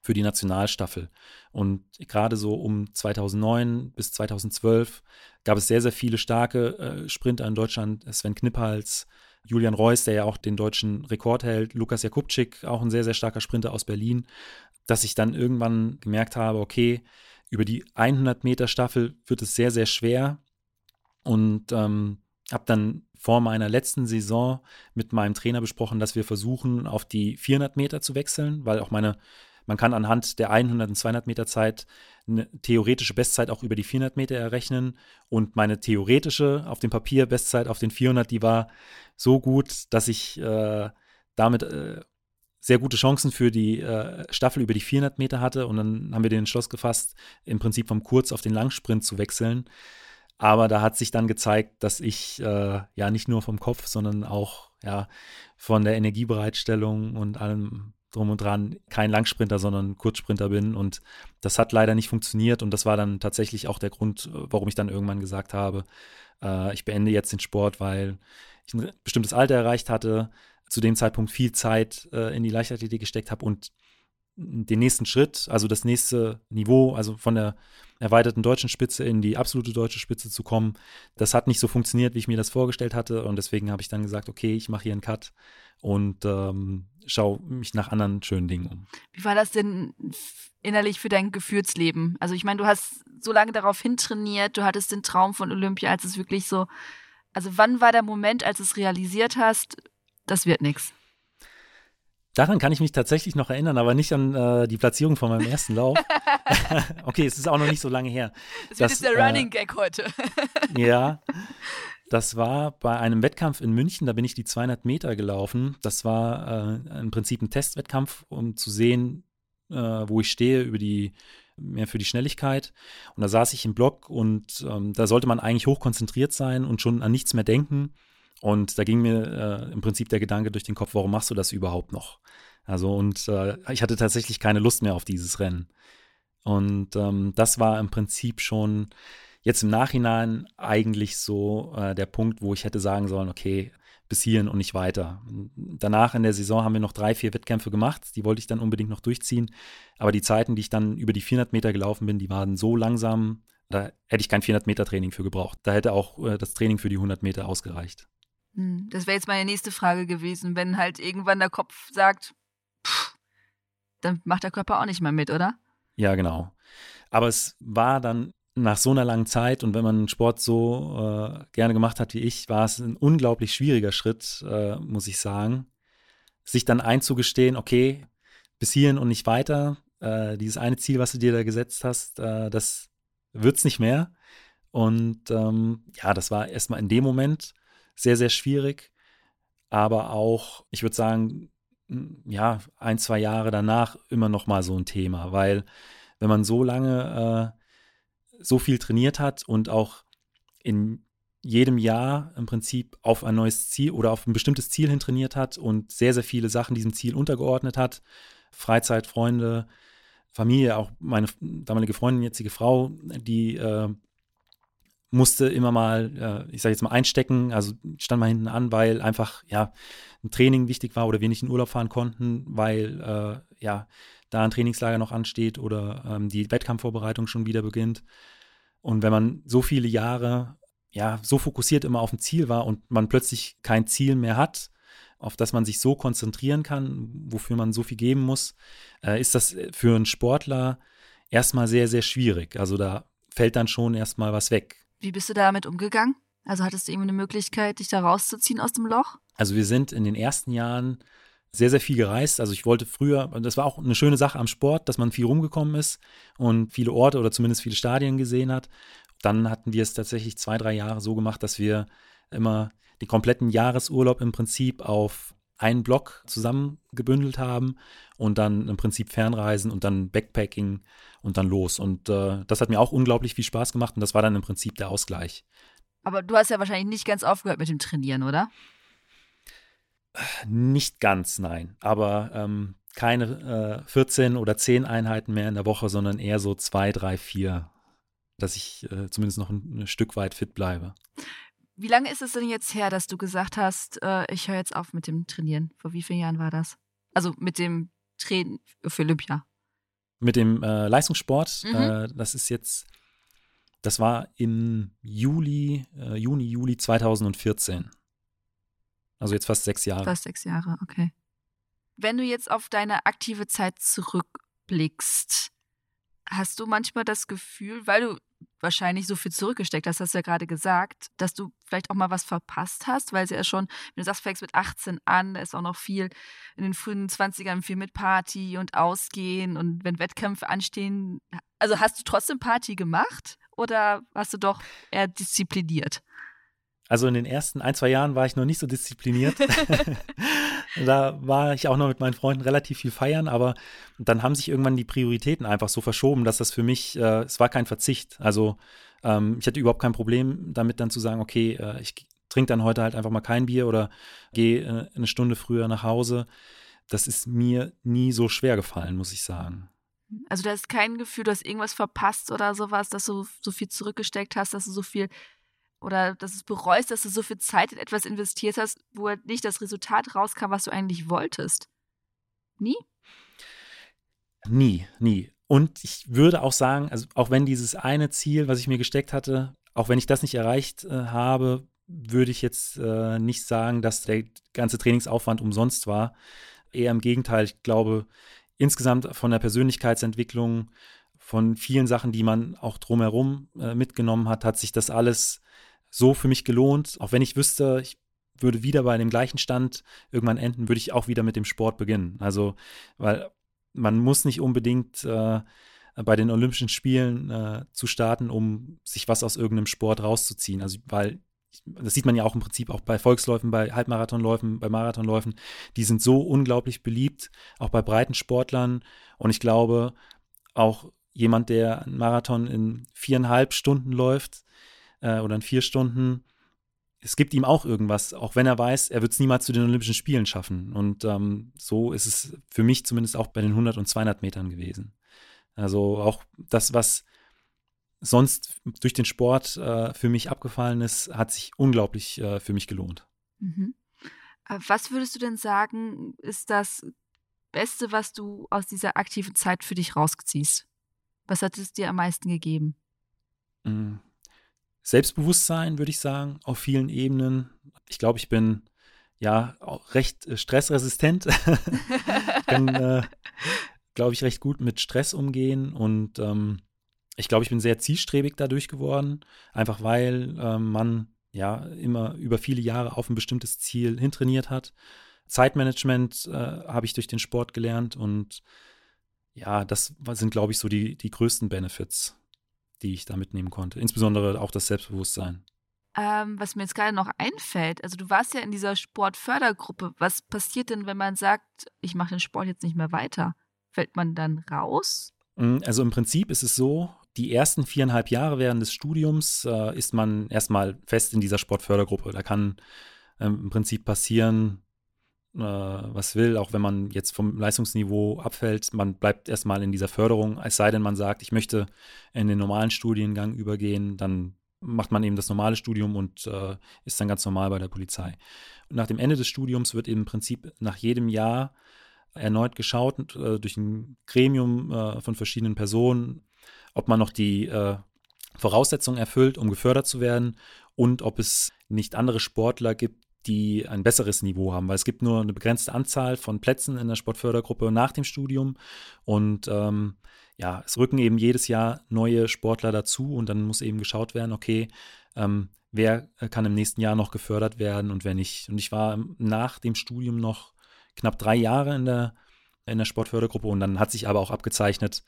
für die Nationalstaffel. Und gerade so um 2009 bis 2012 gab es sehr, sehr viele starke äh, Sprinter in Deutschland. Sven Kniphals, Julian Reuss, der ja auch den deutschen Rekord hält, Lukas Jakubczyk, auch ein sehr, sehr starker Sprinter aus Berlin dass ich dann irgendwann gemerkt habe, okay, über die 100 Meter Staffel wird es sehr, sehr schwer. Und ähm, habe dann vor meiner letzten Saison mit meinem Trainer besprochen, dass wir versuchen, auf die 400 Meter zu wechseln, weil auch meine, man kann anhand der 100 und 200 Meter Zeit eine theoretische Bestzeit auch über die 400 Meter errechnen. Und meine theoretische auf dem Papier Bestzeit auf den 400, die war so gut, dass ich äh, damit äh, sehr gute Chancen für die äh, Staffel über die 400 Meter hatte. Und dann haben wir den Entschluss gefasst, im Prinzip vom Kurz auf den Langsprint zu wechseln. Aber da hat sich dann gezeigt, dass ich äh, ja nicht nur vom Kopf, sondern auch ja von der Energiebereitstellung und allem drum und dran kein Langsprinter, sondern Kurzsprinter bin. Und das hat leider nicht funktioniert. Und das war dann tatsächlich auch der Grund, warum ich dann irgendwann gesagt habe, äh, ich beende jetzt den Sport, weil ich ein bestimmtes Alter erreicht hatte, zu dem Zeitpunkt viel Zeit äh, in die Leichtathletik gesteckt habe und den nächsten Schritt, also das nächste Niveau, also von der erweiterten deutschen Spitze in die absolute deutsche Spitze zu kommen, das hat nicht so funktioniert, wie ich mir das vorgestellt hatte. Und deswegen habe ich dann gesagt, okay, ich mache hier einen Cut und ähm, schaue mich nach anderen schönen Dingen um. Wie war das denn innerlich für dein Gefühlsleben? Also ich meine, du hast so lange darauf hintrainiert, du hattest den Traum von Olympia, als es wirklich so, also wann war der Moment, als du es realisiert hast, das wird nichts? Daran kann ich mich tatsächlich noch erinnern, aber nicht an äh, die Platzierung von meinem ersten Lauf. okay, es ist auch noch nicht so lange her. Das wird jetzt der äh, Running Gag heute. ja, das war bei einem Wettkampf in München, da bin ich die 200 Meter gelaufen. Das war äh, im Prinzip ein Testwettkampf, um zu sehen, äh, wo ich stehe über die mehr für die Schnelligkeit. Und da saß ich im Block und ähm, da sollte man eigentlich hochkonzentriert sein und schon an nichts mehr denken. Und da ging mir äh, im Prinzip der Gedanke durch den Kopf, warum machst du das überhaupt noch? Also, und äh, ich hatte tatsächlich keine Lust mehr auf dieses Rennen. Und ähm, das war im Prinzip schon jetzt im Nachhinein eigentlich so äh, der Punkt, wo ich hätte sagen sollen, okay, bis hierhin und nicht weiter. Danach in der Saison haben wir noch drei, vier Wettkämpfe gemacht. Die wollte ich dann unbedingt noch durchziehen. Aber die Zeiten, die ich dann über die 400 Meter gelaufen bin, die waren so langsam, da hätte ich kein 400 Meter Training für gebraucht. Da hätte auch äh, das Training für die 100 Meter ausgereicht. Hm, das wäre jetzt meine nächste Frage gewesen, wenn halt irgendwann der Kopf sagt, pff, dann macht der Körper auch nicht mehr mit, oder? Ja, genau. Aber es war dann nach so einer langen Zeit und wenn man Sport so äh, gerne gemacht hat wie ich, war es ein unglaublich schwieriger Schritt, äh, muss ich sagen, sich dann einzugestehen, okay, bis hierhin und nicht weiter. Äh, dieses eine Ziel, was du dir da gesetzt hast, äh, das wird es nicht mehr. Und ähm, ja, das war erstmal in dem Moment sehr, sehr schwierig. Aber auch, ich würde sagen, ja, ein, zwei Jahre danach immer noch mal so ein Thema, weil wenn man so lange äh, so viel trainiert hat und auch in jedem Jahr im Prinzip auf ein neues Ziel oder auf ein bestimmtes Ziel hin trainiert hat und sehr, sehr viele Sachen diesem Ziel untergeordnet hat, Freizeit, Freunde, Familie, auch meine damalige Freundin, jetzige Frau, die äh, musste immer mal, äh, ich sage jetzt mal, einstecken, also stand mal hinten an, weil einfach, ja, ein Training wichtig war oder wir nicht in Urlaub fahren konnten, weil, äh, ja, da ein Trainingslager noch ansteht oder ähm, die Wettkampfvorbereitung schon wieder beginnt. Und wenn man so viele Jahre, ja, so fokussiert immer auf ein Ziel war und man plötzlich kein Ziel mehr hat, auf das man sich so konzentrieren kann, wofür man so viel geben muss, äh, ist das für einen Sportler erstmal sehr, sehr schwierig. Also da fällt dann schon erstmal was weg. Wie bist du damit umgegangen? Also hattest du irgendwie eine Möglichkeit, dich da rauszuziehen aus dem Loch? Also wir sind in den ersten Jahren sehr, sehr viel gereist. Also ich wollte früher, das war auch eine schöne Sache am Sport, dass man viel rumgekommen ist und viele Orte oder zumindest viele Stadien gesehen hat. Dann hatten wir es tatsächlich zwei, drei Jahre so gemacht, dass wir immer den kompletten Jahresurlaub im Prinzip auf einen Block zusammengebündelt haben und dann im Prinzip Fernreisen und dann Backpacking und dann los. Und äh, das hat mir auch unglaublich viel Spaß gemacht und das war dann im Prinzip der Ausgleich. Aber du hast ja wahrscheinlich nicht ganz aufgehört mit dem Trainieren, oder? Nicht ganz, nein. Aber ähm, keine äh, 14 oder 10 Einheiten mehr in der Woche, sondern eher so zwei, drei, vier, dass ich äh, zumindest noch ein, ein, Stück weit fit bleibe. Wie lange ist es denn jetzt her, dass du gesagt hast, äh, ich höre jetzt auf mit dem Trainieren? Vor wie vielen Jahren war das? Also mit dem Training für Olympia? Mit dem äh, Leistungssport, mhm. Äh, das ist jetzt, das war im Juli, äh, Juni, Juli 2014. Also jetzt fast sechs Jahre. Fast sechs Jahre, okay. Wenn du jetzt auf deine aktive Zeit zurückblickst, hast du manchmal das Gefühl, weil du wahrscheinlich so viel zurückgesteckt hast, hast du ja gerade gesagt, dass du vielleicht auch mal was verpasst hast, weil sie ja schon, wenn du sagst, fängst mit 18 an, da ist auch noch viel in den frühen 20ern viel mit Party und Ausgehen und wenn Wettkämpfe anstehen. Also hast du trotzdem Party gemacht oder warst du doch eher diszipliniert? Also in den ersten ein, zwei Jahren war ich noch nicht so diszipliniert. da war ich auch noch mit meinen Freunden relativ viel feiern, aber dann haben sich irgendwann die Prioritäten einfach so verschoben, dass das für mich, äh, es war kein Verzicht. Also ähm, ich hatte überhaupt kein Problem damit dann zu sagen, okay, äh, ich trinke dann heute halt einfach mal kein Bier oder gehe äh, eine Stunde früher nach Hause. Das ist mir nie so schwer gefallen, muss ich sagen. Also da ist kein Gefühl, du hast irgendwas verpasst oder sowas, dass du so viel zurückgesteckt hast, dass du so viel oder dass du es bereust, dass du so viel Zeit in etwas investiert hast, wo halt nicht das Resultat rauskam, was du eigentlich wolltest. Nie? Nie, nie. Und ich würde auch sagen, also auch wenn dieses eine Ziel, was ich mir gesteckt hatte, auch wenn ich das nicht erreicht äh, habe, würde ich jetzt äh, nicht sagen, dass der ganze Trainingsaufwand umsonst war. Eher im Gegenteil, ich glaube, insgesamt von der Persönlichkeitsentwicklung, von vielen Sachen, die man auch drumherum äh, mitgenommen hat, hat sich das alles so für mich gelohnt. Auch wenn ich wüsste, ich würde wieder bei dem gleichen Stand irgendwann enden, würde ich auch wieder mit dem Sport beginnen. Also, weil man muss nicht unbedingt äh, bei den Olympischen Spielen äh, zu starten, um sich was aus irgendeinem Sport rauszuziehen. Also, weil das sieht man ja auch im Prinzip auch bei Volksläufen, bei Halbmarathonläufen, bei Marathonläufen, die sind so unglaublich beliebt, auch bei breiten Sportlern. Und ich glaube, auch jemand, der einen Marathon in viereinhalb Stunden läuft äh, oder in vier Stunden, es gibt ihm auch irgendwas, auch wenn er weiß, er wird es niemals zu den Olympischen Spielen schaffen. Und ähm, so ist es für mich zumindest auch bei den 100 und 200 Metern gewesen. Also auch das, was sonst durch den Sport äh, für mich abgefallen ist, hat sich unglaublich äh, für mich gelohnt. Mhm. Äh, was würdest du denn sagen, ist das Beste, was du aus dieser aktiven Zeit für dich rausziehst? Was hat es dir am meisten gegeben? Mm. Selbstbewusstsein, würde ich sagen, auf vielen Ebenen. Ich glaube, ich bin ja auch recht äh, stressresistent. kann, äh, glaube ich, recht gut mit Stress umgehen und ähm, ich glaube, ich bin sehr zielstrebig dadurch geworden, einfach weil äh, man ja immer über viele Jahre auf ein bestimmtes Ziel hintrainiert hat. Zeitmanagement äh, habe ich durch den Sport gelernt und ja, das sind, glaube ich, so die, die größten Benefits, die ich da mitnehmen konnte. Insbesondere auch das Selbstbewusstsein. Ähm, was mir jetzt gerade noch einfällt, also du warst ja in dieser Sportfördergruppe. Was passiert denn, wenn man sagt, ich mache den Sport jetzt nicht mehr weiter? Fällt man dann raus? Mm, also im Prinzip ist es so, die ersten viereinhalb Jahre während des Studiums äh, ist man erstmal fest in dieser Sportfördergruppe. Da kann ähm, im Prinzip passieren, was will, auch wenn man jetzt vom Leistungsniveau abfällt. Man bleibt erstmal in dieser Förderung, es sei denn, man sagt, ich möchte in den normalen Studiengang übergehen, dann macht man eben das normale Studium und äh, ist dann ganz normal bei der Polizei. Und nach dem Ende des Studiums wird im Prinzip nach jedem Jahr erneut geschaut äh, durch ein Gremium äh, von verschiedenen Personen, ob man noch die äh, Voraussetzungen erfüllt, um gefördert zu werden und ob es nicht andere Sportler gibt, die ein besseres Niveau haben, weil es gibt nur eine begrenzte Anzahl von Plätzen in der Sportfördergruppe nach dem Studium und ähm, ja, es rücken eben jedes Jahr neue Sportler dazu und dann muss eben geschaut werden, okay, ähm, wer kann im nächsten Jahr noch gefördert werden und wer nicht. Und ich war nach dem Studium noch knapp drei Jahre in der, in der Sportfördergruppe und dann hat sich aber auch abgezeichnet,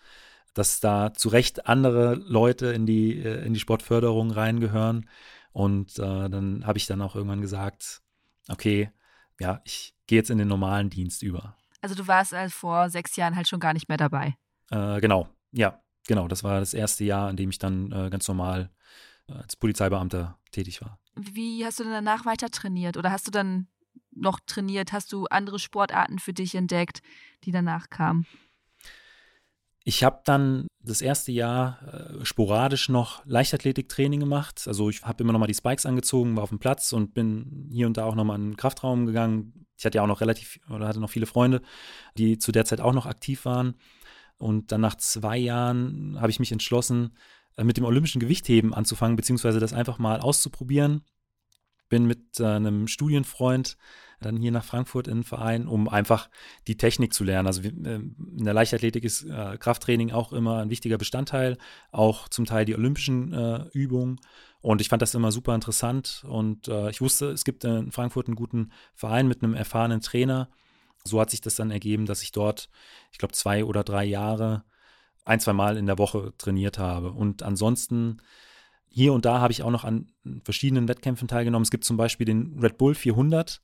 dass da zu Recht andere Leute in die, äh, in die Sportförderung reingehören. Und äh, dann habe ich dann auch irgendwann gesagt, okay, ja, ich gehe jetzt in den normalen Dienst über. Also du warst also vor sechs Jahren halt schon gar nicht mehr dabei. Äh, genau, ja, genau. Das war das erste Jahr, in dem ich dann äh, ganz normal äh, als Polizeibeamter tätig war. Wie hast du denn danach weiter trainiert? Oder hast du dann noch trainiert? Hast du andere Sportarten für dich entdeckt, die danach kamen? Ich habe dann das erste Jahr äh, sporadisch noch Leichtathletiktraining gemacht. Also ich habe immer noch mal die Spikes angezogen, war auf dem Platz und bin hier und da auch noch mal in den Kraftraum gegangen. Ich hatte ja auch noch relativ oder hatte noch viele Freunde, die zu der Zeit auch noch aktiv waren. Und dann nach zwei Jahren habe ich mich entschlossen, äh, mit dem olympischen Gewichtheben anzufangen, beziehungsweise das einfach mal auszuprobieren. Bin mit einem Studienfreund dann hier nach Frankfurt in den Verein, um einfach die Technik zu lernen. Also ähm, in der Leichtathletik ist äh, Krafttraining auch immer ein wichtiger Bestandteil, auch zum Teil die olympischen äh, Übungen. Und ich fand das immer super interessant. Und äh, ich wusste, es gibt in Frankfurt einen guten Verein mit einem erfahrenen Trainer. So hat sich das dann ergeben, dass ich dort, ich glaube, zwei oder drei Jahre ein, zwei Mal in der Woche trainiert habe. Und ansonsten hier und da habe ich auch noch an verschiedenen Wettkämpfen teilgenommen. Es gibt zum Beispiel den Red Bull 400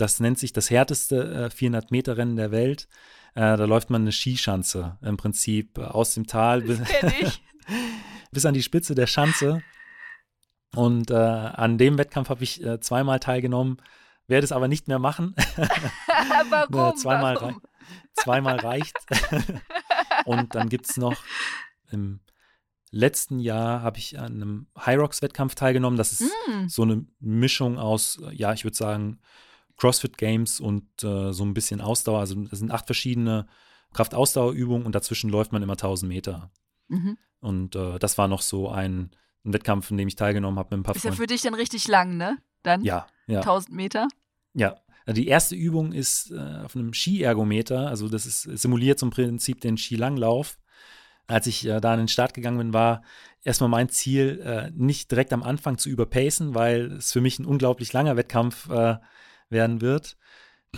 das nennt sich das härteste äh, 400 Meter Rennen der Welt. Äh, da läuft man eine Skischanze im Prinzip äh, aus dem Tal bis, bis, an die Spitze der Schanze. Und äh, an dem Wettkampf habe ich äh, zweimal teilgenommen, werde es aber nicht mehr machen. Warum? zweimal, Warum? Rei zweimal reicht. Und dann gibt es noch im letzten Jahr habe ich an einem High Rocks Wettkampf teilgenommen. Das ist Mm. so eine Mischung aus, ja, ich würde sagen, CrossFit Games und äh, so ein bisschen Ausdauer. Also es sind acht verschiedene Kraftausdauerübungen und dazwischen läuft man immer 1000 Meter. Mhm. Und äh, das war noch so ein, ein Wettkampf, in dem ich teilgenommen habe mit ein paar Ist ja Freunden. für dich dann richtig lang, ne? Dann Ja, ja, 1000 Meter. ja. Die erste Übung ist äh, auf einem Skiergometer, also das ist simuliert zum Prinzip den Skilanglauf. Als ich äh, da an den Start gegangen bin, war erstmal mein Ziel, äh, nicht direkt am Anfang zu überpacen, weil es für mich ein unglaublich langer Wettkampf äh, werden wird.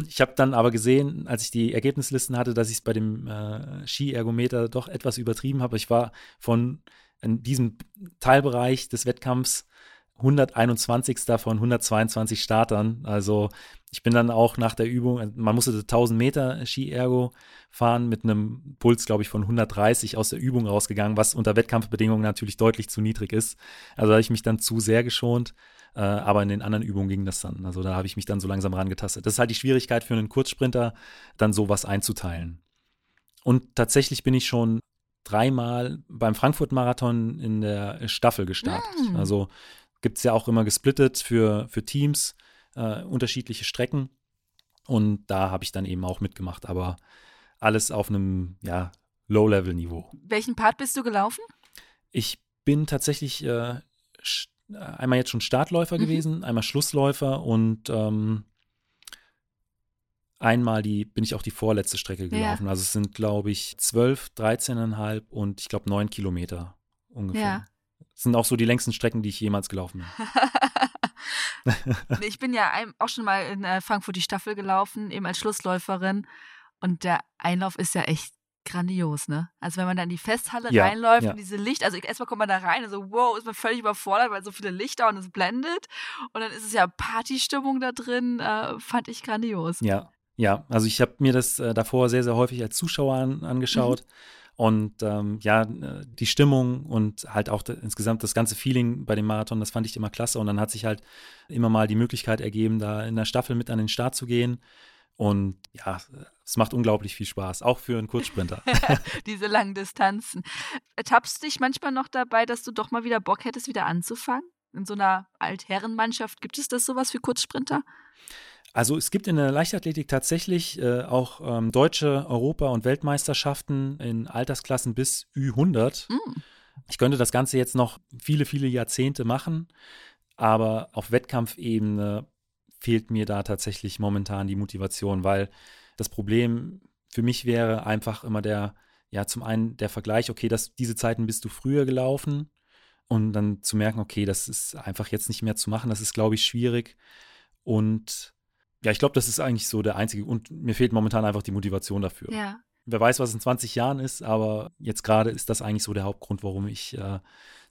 Ich habe dann aber gesehen, als ich die Ergebnislisten hatte, dass ich es bei dem äh, Skiergometer doch etwas übertrieben habe. Ich war von in diesem Teilbereich des Wettkampfs 121. von 122 Startern. Also ich bin dann auch nach der Übung, man musste 1000 Meter Ski-Ergo fahren mit einem Puls, glaube ich, von 130 aus der Übung rausgegangen, was unter Wettkampfbedingungen natürlich deutlich zu niedrig ist. Also da habe ich mich dann zu sehr geschont. Äh, aber in den anderen Übungen ging das dann. Also da habe ich mich dann so langsam rangetastet. Das ist halt die Schwierigkeit für einen Kurzsprinter, dann sowas einzuteilen. Und tatsächlich bin ich schon dreimal beim Frankfurt-Marathon in der Staffel gestartet. Mm. Also gibt es ja auch immer gesplittet für, für Teams, äh, unterschiedliche Strecken. Und da habe ich dann eben auch mitgemacht, aber alles auf einem ja, Low-Level-Niveau. Welchen Part bist du gelaufen? Ich bin tatsächlich äh, einmal jetzt schon Startläufer Mhm. gewesen, einmal Schlussläufer und ähm, einmal die, bin ich auch die vorletzte Strecke Ja. gelaufen. Also es sind, glaube ich, 12, 13,5 und ich glaube 9 Kilometer ungefähr. Ja. Das sind auch so die längsten Strecken, die ich jemals gelaufen bin. Ich bin ja auch schon mal in äh, Frankfurt die Staffel gelaufen, eben als Schlussläuferin. Und der Einlauf ist ja echt grandios, ne? Also wenn man dann in die Festhalle Ja, reinläuft ja. und diese Licht, also erstmal kommt man da rein und so, wow, ist man völlig überfordert, weil so viele Lichter und es blendet. Und dann ist es ja Partystimmung da drin, äh, fand ich grandios. Ja, ja. Also ich habe mir das äh, davor sehr, sehr häufig als Zuschauer an, angeschaut. Und ähm, ja, äh, die Stimmung und halt auch insgesamt das ganze Feeling bei dem Marathon, das fand ich immer klasse. Und dann hat sich halt immer mal die Möglichkeit ergeben, da in der Staffel mit an den Start zu gehen. Und ja, es macht unglaublich viel Spaß, auch für einen Kurzsprinter. Diese langen Distanzen. Ertappst du dich manchmal noch dabei, dass du doch mal wieder Bock hättest, wieder anzufangen? In so einer Altherrenmannschaft gibt es das sowas für Kurzsprinter? Also es gibt in der Leichtathletik tatsächlich äh, auch ähm, deutsche Europa- und Weltmeisterschaften in Altersklassen bis Ü100. Mm. Ich könnte das Ganze jetzt noch viele, viele Jahrzehnte machen, aber auf Wettkampfebene fehlt mir da tatsächlich momentan die Motivation, weil das Problem für mich wäre einfach immer der, ja, zum einen der Vergleich, okay, das, diese Zeiten bist du früher gelaufen und dann zu merken, okay, das ist einfach jetzt nicht mehr zu machen, das ist, glaube ich, schwierig. Und ja, ich glaube, das ist eigentlich so der einzige, und mir fehlt momentan einfach die Motivation dafür. Ja. Wer weiß, was in 20 Jahren ist, aber jetzt gerade ist das eigentlich so der Hauptgrund, warum ich äh,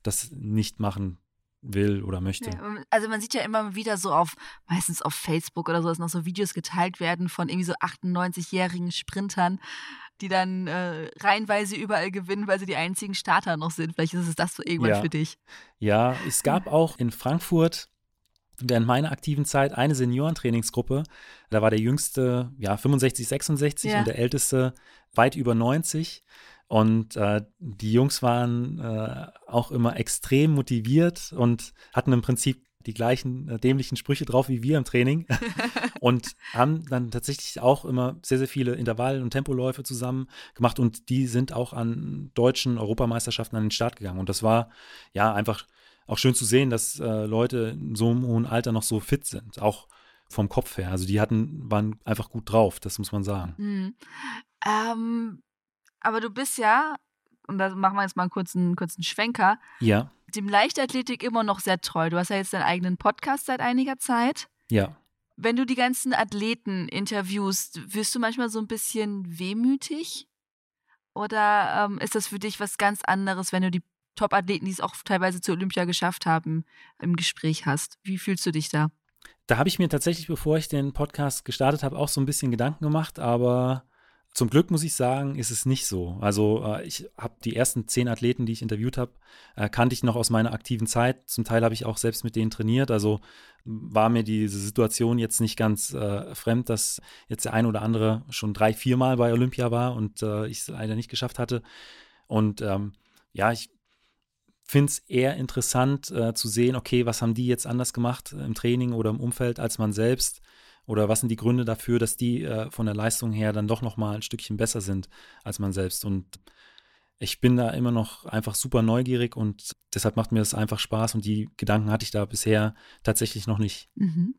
das nicht machen will oder möchte. Ja, also man sieht ja immer wieder so auf, meistens auf Facebook oder so, dass noch so Videos geteilt werden von irgendwie so 98-jährigen Sprintern, die dann äh, reihenweise überall gewinnen, weil sie die einzigen Starter noch sind. Vielleicht ist es das so irgendwann Ja. für dich. Ja, es gab auch in Frankfurt während meiner aktiven Zeit eine Seniorentrainingsgruppe. Da war der jüngste ja 65, 66 Ja. und der älteste weit über 90. Und äh, die Jungs waren äh, auch immer extrem motiviert und hatten im Prinzip die gleichen äh, dämlichen Sprüche drauf wie wir im Training und haben dann tatsächlich auch immer sehr, sehr viele Intervall- und Tempoläufe zusammen gemacht und die sind auch an deutschen Europameisterschaften an den Start gegangen. Und das war ja einfach auch schön zu sehen, dass äh, Leute in so einem hohen Alter noch so fit sind, auch vom Kopf her. Also die hatten, waren einfach gut drauf, das muss man sagen. Hm. Ähm, aber du bist ja, und da machen wir jetzt mal einen kurzen, kurzen Schwenker, Ja, dem Leichtathletik immer noch sehr treu. Du hast ja jetzt deinen eigenen Podcast seit einiger Zeit. ja. Wenn du die ganzen Athleten interviewst, wirst du manchmal so ein bisschen wehmütig? Oder ähm, ist das für dich was ganz anderes, wenn du die Top-Athleten, die es auch teilweise zur Olympia geschafft haben, im Gespräch hast? Wie fühlst du dich da? Da habe ich mir tatsächlich, bevor ich den Podcast gestartet habe, auch so ein bisschen Gedanken gemacht, aber zum Glück muss ich sagen, ist es nicht so. Also äh, ich habe die ersten zehn Athleten, die ich interviewt habe, äh, kannte ich noch aus meiner aktiven Zeit. Zum Teil habe ich auch selbst mit denen trainiert. Also war mir diese Situation jetzt nicht ganz äh, fremd, dass jetzt der ein oder andere schon drei, viermal bei Olympia war und äh, ich es leider nicht geschafft hatte. Und ähm, ja, ich finde es eher interessant äh, zu sehen, okay, was haben die jetzt anders gemacht im Training oder im Umfeld als man selbst oder was sind die Gründe dafür, dass die äh, von der Leistung her dann doch noch mal ein Stückchen besser sind als man selbst? Und ich bin da immer noch einfach super neugierig und deshalb macht mir das einfach Spaß und die Gedanken hatte ich da bisher tatsächlich noch nicht. Mhm.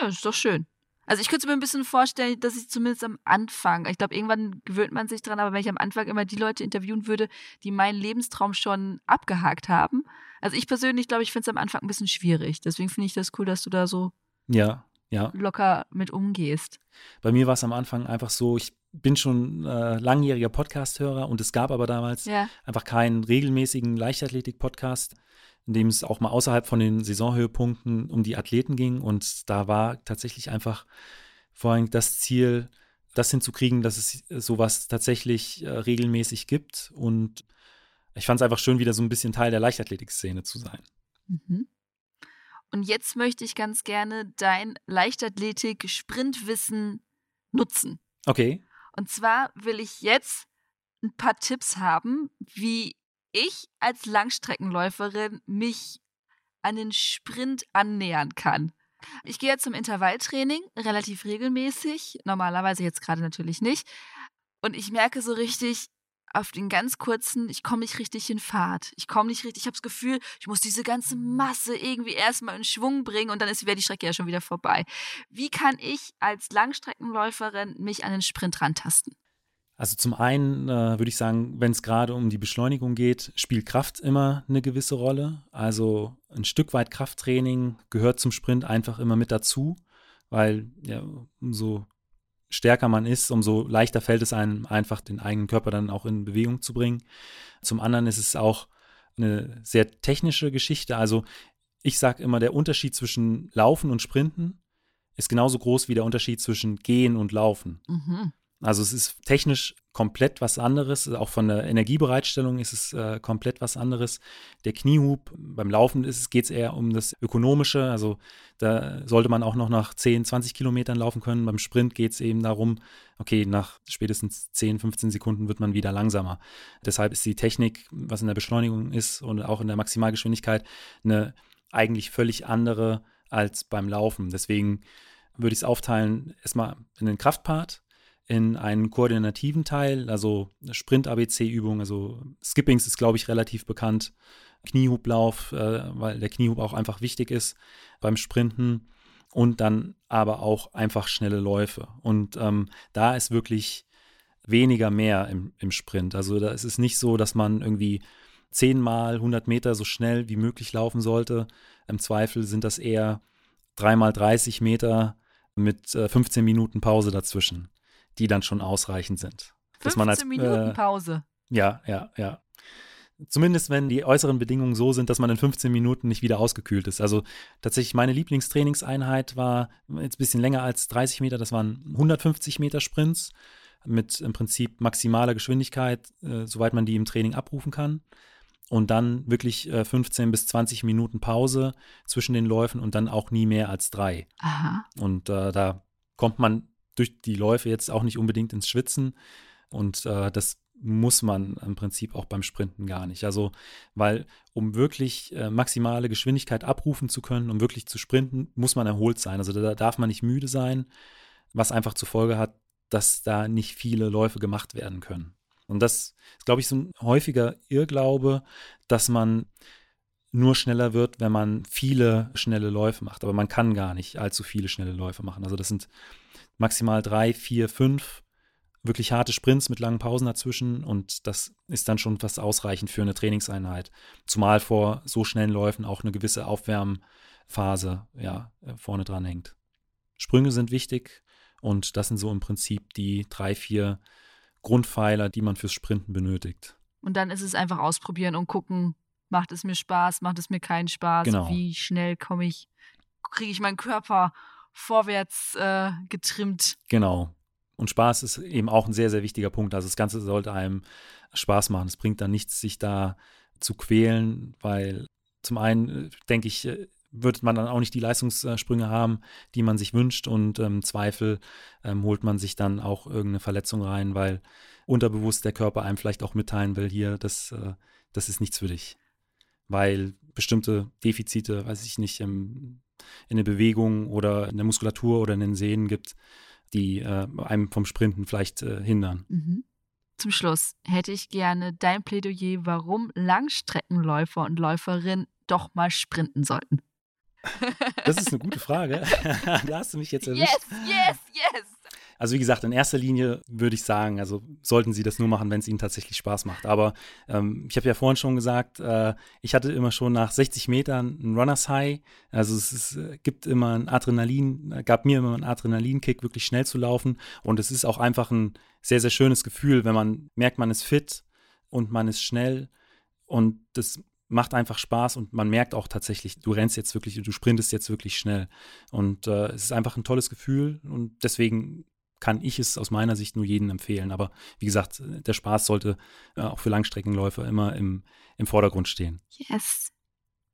Ja, ist doch schön. Also ich könnte mir ein bisschen vorstellen, dass ich zumindest am Anfang, ich glaube, irgendwann gewöhnt man sich dran, aber wenn ich am Anfang immer die Leute interviewen würde, die meinen Lebenstraum schon abgehakt haben. Also ich persönlich glaube, ich finde es am Anfang ein bisschen schwierig. Deswegen finde ich das cool, dass du da so ja, ja. locker mit umgehst. Bei mir war es am Anfang einfach so, ich bin schon äh, langjähriger Podcast-Hörer und es gab aber damals ja. einfach keinen regelmäßigen Leichtathletik-Podcast, in dem es auch mal außerhalb von den Saisonhöhepunkten um die Athleten ging. Und da war tatsächlich einfach vor allem das Ziel, das hinzukriegen, dass es sowas tatsächlich äh, regelmäßig gibt. Und ich fand es einfach schön, wieder so ein bisschen Teil der Leichtathletik-Szene zu sein. Mhm. Und jetzt möchte ich ganz gerne dein Leichtathletik-Sprintwissen nutzen. Okay. Und zwar will ich jetzt ein paar Tipps haben, wie ich als Langstreckenläuferin mich an den Sprint annähern kann. Ich gehe jetzt zum Intervalltraining relativ regelmäßig, normalerweise jetzt gerade natürlich nicht. Und ich merke so richtig, auf den ganz kurzen, ich komme nicht richtig in Fahrt. Ich komme nicht richtig, ich habe das Gefühl, ich muss diese ganze Masse irgendwie erstmal in Schwung bringen und dann ist wäre die Strecke ja schon wieder vorbei. Wie kann ich als Langstreckenläuferin mich an den Sprint rantasten? Also zum einen äh, würde ich sagen, wenn es gerade um die Beschleunigung geht, spielt Kraft immer eine gewisse Rolle. Also ein Stück weit Krafttraining gehört zum Sprint einfach immer mit dazu, weil ja, umso stärker man ist, umso leichter fällt es einem einfach, den eigenen Körper dann auch in Bewegung zu bringen. Zum anderen ist es auch eine sehr technische Geschichte. Also ich sage immer, der Unterschied zwischen Laufen und Sprinten ist genauso groß wie der Unterschied zwischen Gehen und Laufen. Mhm. Also es ist technisch komplett was anderes. Auch von der Energiebereitstellung ist es äh, komplett was anderes. Der Kniehub, beim Laufen geht es eher um das Ökonomische. Also da sollte man auch noch nach 10, 20 Kilometern laufen können. Beim Sprint geht es eben darum, okay, nach spätestens 10, 15 Sekunden wird man wieder langsamer. Deshalb ist die Technik, was in der Beschleunigung ist und auch in der Maximalgeschwindigkeit, eine eigentlich völlig andere als beim Laufen. Deswegen würde ich es aufteilen, erstmal in den Kraftpart, in einen koordinativen Teil, also Sprint-ABC-Übung, also Skippings ist, glaube ich, relativ bekannt. Kniehublauf, äh, weil der Kniehub auch einfach wichtig ist beim Sprinten und dann aber auch einfach schnelle Läufe. Und ähm, da ist wirklich weniger mehr im, im Sprint. Also da ist es nicht so, dass man irgendwie zehnmal 100 Meter so schnell wie möglich laufen sollte. Im Zweifel sind das eher dreimal 30 Meter mit äh, 15 Minuten Pause dazwischen die dann schon ausreichend sind. 15 man als, Minuten äh, Pause. Ja, ja, ja. Zumindest wenn die äußeren Bedingungen so sind, dass man in 15 Minuten nicht wieder ausgekühlt ist. Also tatsächlich meine Lieblingstrainingseinheit war jetzt ein bisschen länger als 30 Meter, das waren 150 Meter Sprints mit im Prinzip maximaler Geschwindigkeit, äh, soweit man die im Training abrufen kann. Und dann wirklich äh, 15 bis 20 Minuten Pause zwischen den Läufen und dann auch nie mehr als drei. Aha. Und äh, da kommt man durch die Läufe jetzt auch nicht unbedingt ins Schwitzen. Und äh, das muss man im Prinzip auch beim Sprinten gar nicht. Also, weil um wirklich äh, maximale Geschwindigkeit abrufen zu können, um wirklich zu sprinten, muss man erholt sein. Also da darf man nicht müde sein, was einfach zur Folge hat, dass da nicht viele Läufe gemacht werden können. Und das ist, glaube ich, so ein häufiger Irrglaube, dass man nur schneller wird, wenn man viele schnelle Läufe macht. Aber man kann gar nicht allzu viele schnelle Läufe machen. Also das sind maximal drei, vier, fünf wirklich harte Sprints mit langen Pausen dazwischen und das ist dann schon fast ausreichend für eine Trainingseinheit. Zumal vor so schnellen Läufen auch eine gewisse Aufwärmphase ja, vorne dran hängt. Sprünge sind wichtig und das sind so im Prinzip die drei, vier Grundpfeiler, die man fürs Sprinten benötigt. Und dann ist es einfach ausprobieren und gucken, macht es mir Spaß, macht es mir keinen Spaß, genau. wie schnell komme ich, kriege ich meinen Körper vorwärts äh, getrimmt. Genau. Und Spaß ist eben auch ein sehr, sehr wichtiger Punkt. Also das Ganze sollte einem Spaß machen. Es bringt dann nichts, sich da zu quälen, weil zum einen, äh, denke ich, äh, wird man dann auch nicht die Leistungssprünge haben, die man sich wünscht und im ähm, Zweifel ähm, holt man sich dann auch irgendeine Verletzung rein, weil unterbewusst der Körper einem vielleicht auch mitteilen will, hier, das, äh, das ist nichts für dich. Weil bestimmte Defizite, weiß ich nicht, im, in der Bewegung oder in der Muskulatur oder in den Sehnen gibt, die äh, einem vom Sprinten vielleicht äh, hindern. Mhm. Zum Schluss hätte ich gerne dein Plädoyer, warum Langstreckenläufer und Läuferinnen doch mal sprinten sollten. Das ist eine gute Frage. da hast du mich jetzt erwischt. Yes, yes, yes. Also wie gesagt, in erster Linie würde ich sagen, also sollten Sie das nur machen, wenn es Ihnen tatsächlich Spaß macht. Aber ähm, ich habe ja vorhin schon gesagt, äh, ich hatte immer schon nach 60 Metern ein Runners High. Also es ist, äh, gibt immer ein Adrenalin, gab mir immer einen Adrenalinkick, wirklich schnell zu laufen. Und es ist auch einfach ein sehr, sehr schönes Gefühl, wenn man merkt, man ist fit und man ist schnell. Und das macht einfach Spaß und man merkt auch tatsächlich, du rennst jetzt wirklich, du sprintest jetzt wirklich schnell. Und äh, es ist einfach ein tolles Gefühl und deswegen kann ich es aus meiner Sicht nur jedem empfehlen. Aber wie gesagt, der Spaß sollte äh, auch für Langstreckenläufer immer im, im Vordergrund stehen. Yes.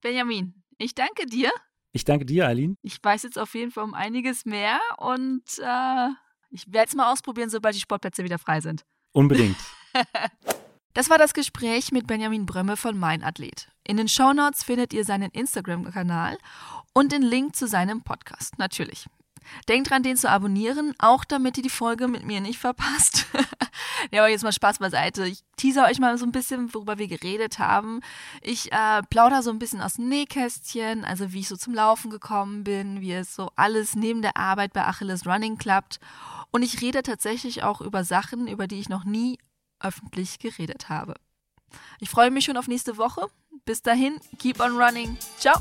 Benjamin, ich danke dir. Ich danke dir, Eileen. Ich weiß jetzt auf jeden Fall um einiges mehr und äh, ich werde es mal ausprobieren, sobald die Sportplätze wieder frei sind. Unbedingt. Das war das Gespräch mit Benjamin Brömme von Mein Athlet. In den Shownotes findet ihr seinen Instagram-Kanal und den Link zu seinem Podcast, natürlich. Denkt dran, den zu abonnieren, auch damit ihr die Folge mit mir nicht verpasst. ja, aber jetzt mal Spaß beiseite. Ich teaser euch mal so ein bisschen, worüber wir geredet haben. Ich äh, plauder so ein bisschen aus dem Nähkästchen, also wie ich so zum Laufen gekommen bin, wie es so alles neben der Arbeit bei Achilles Running klappt. Und ich rede tatsächlich auch über Sachen, über die ich noch nie öffentlich geredet habe. Ich freue mich schon auf nächste Woche. Bis dahin, keep on running. Ciao.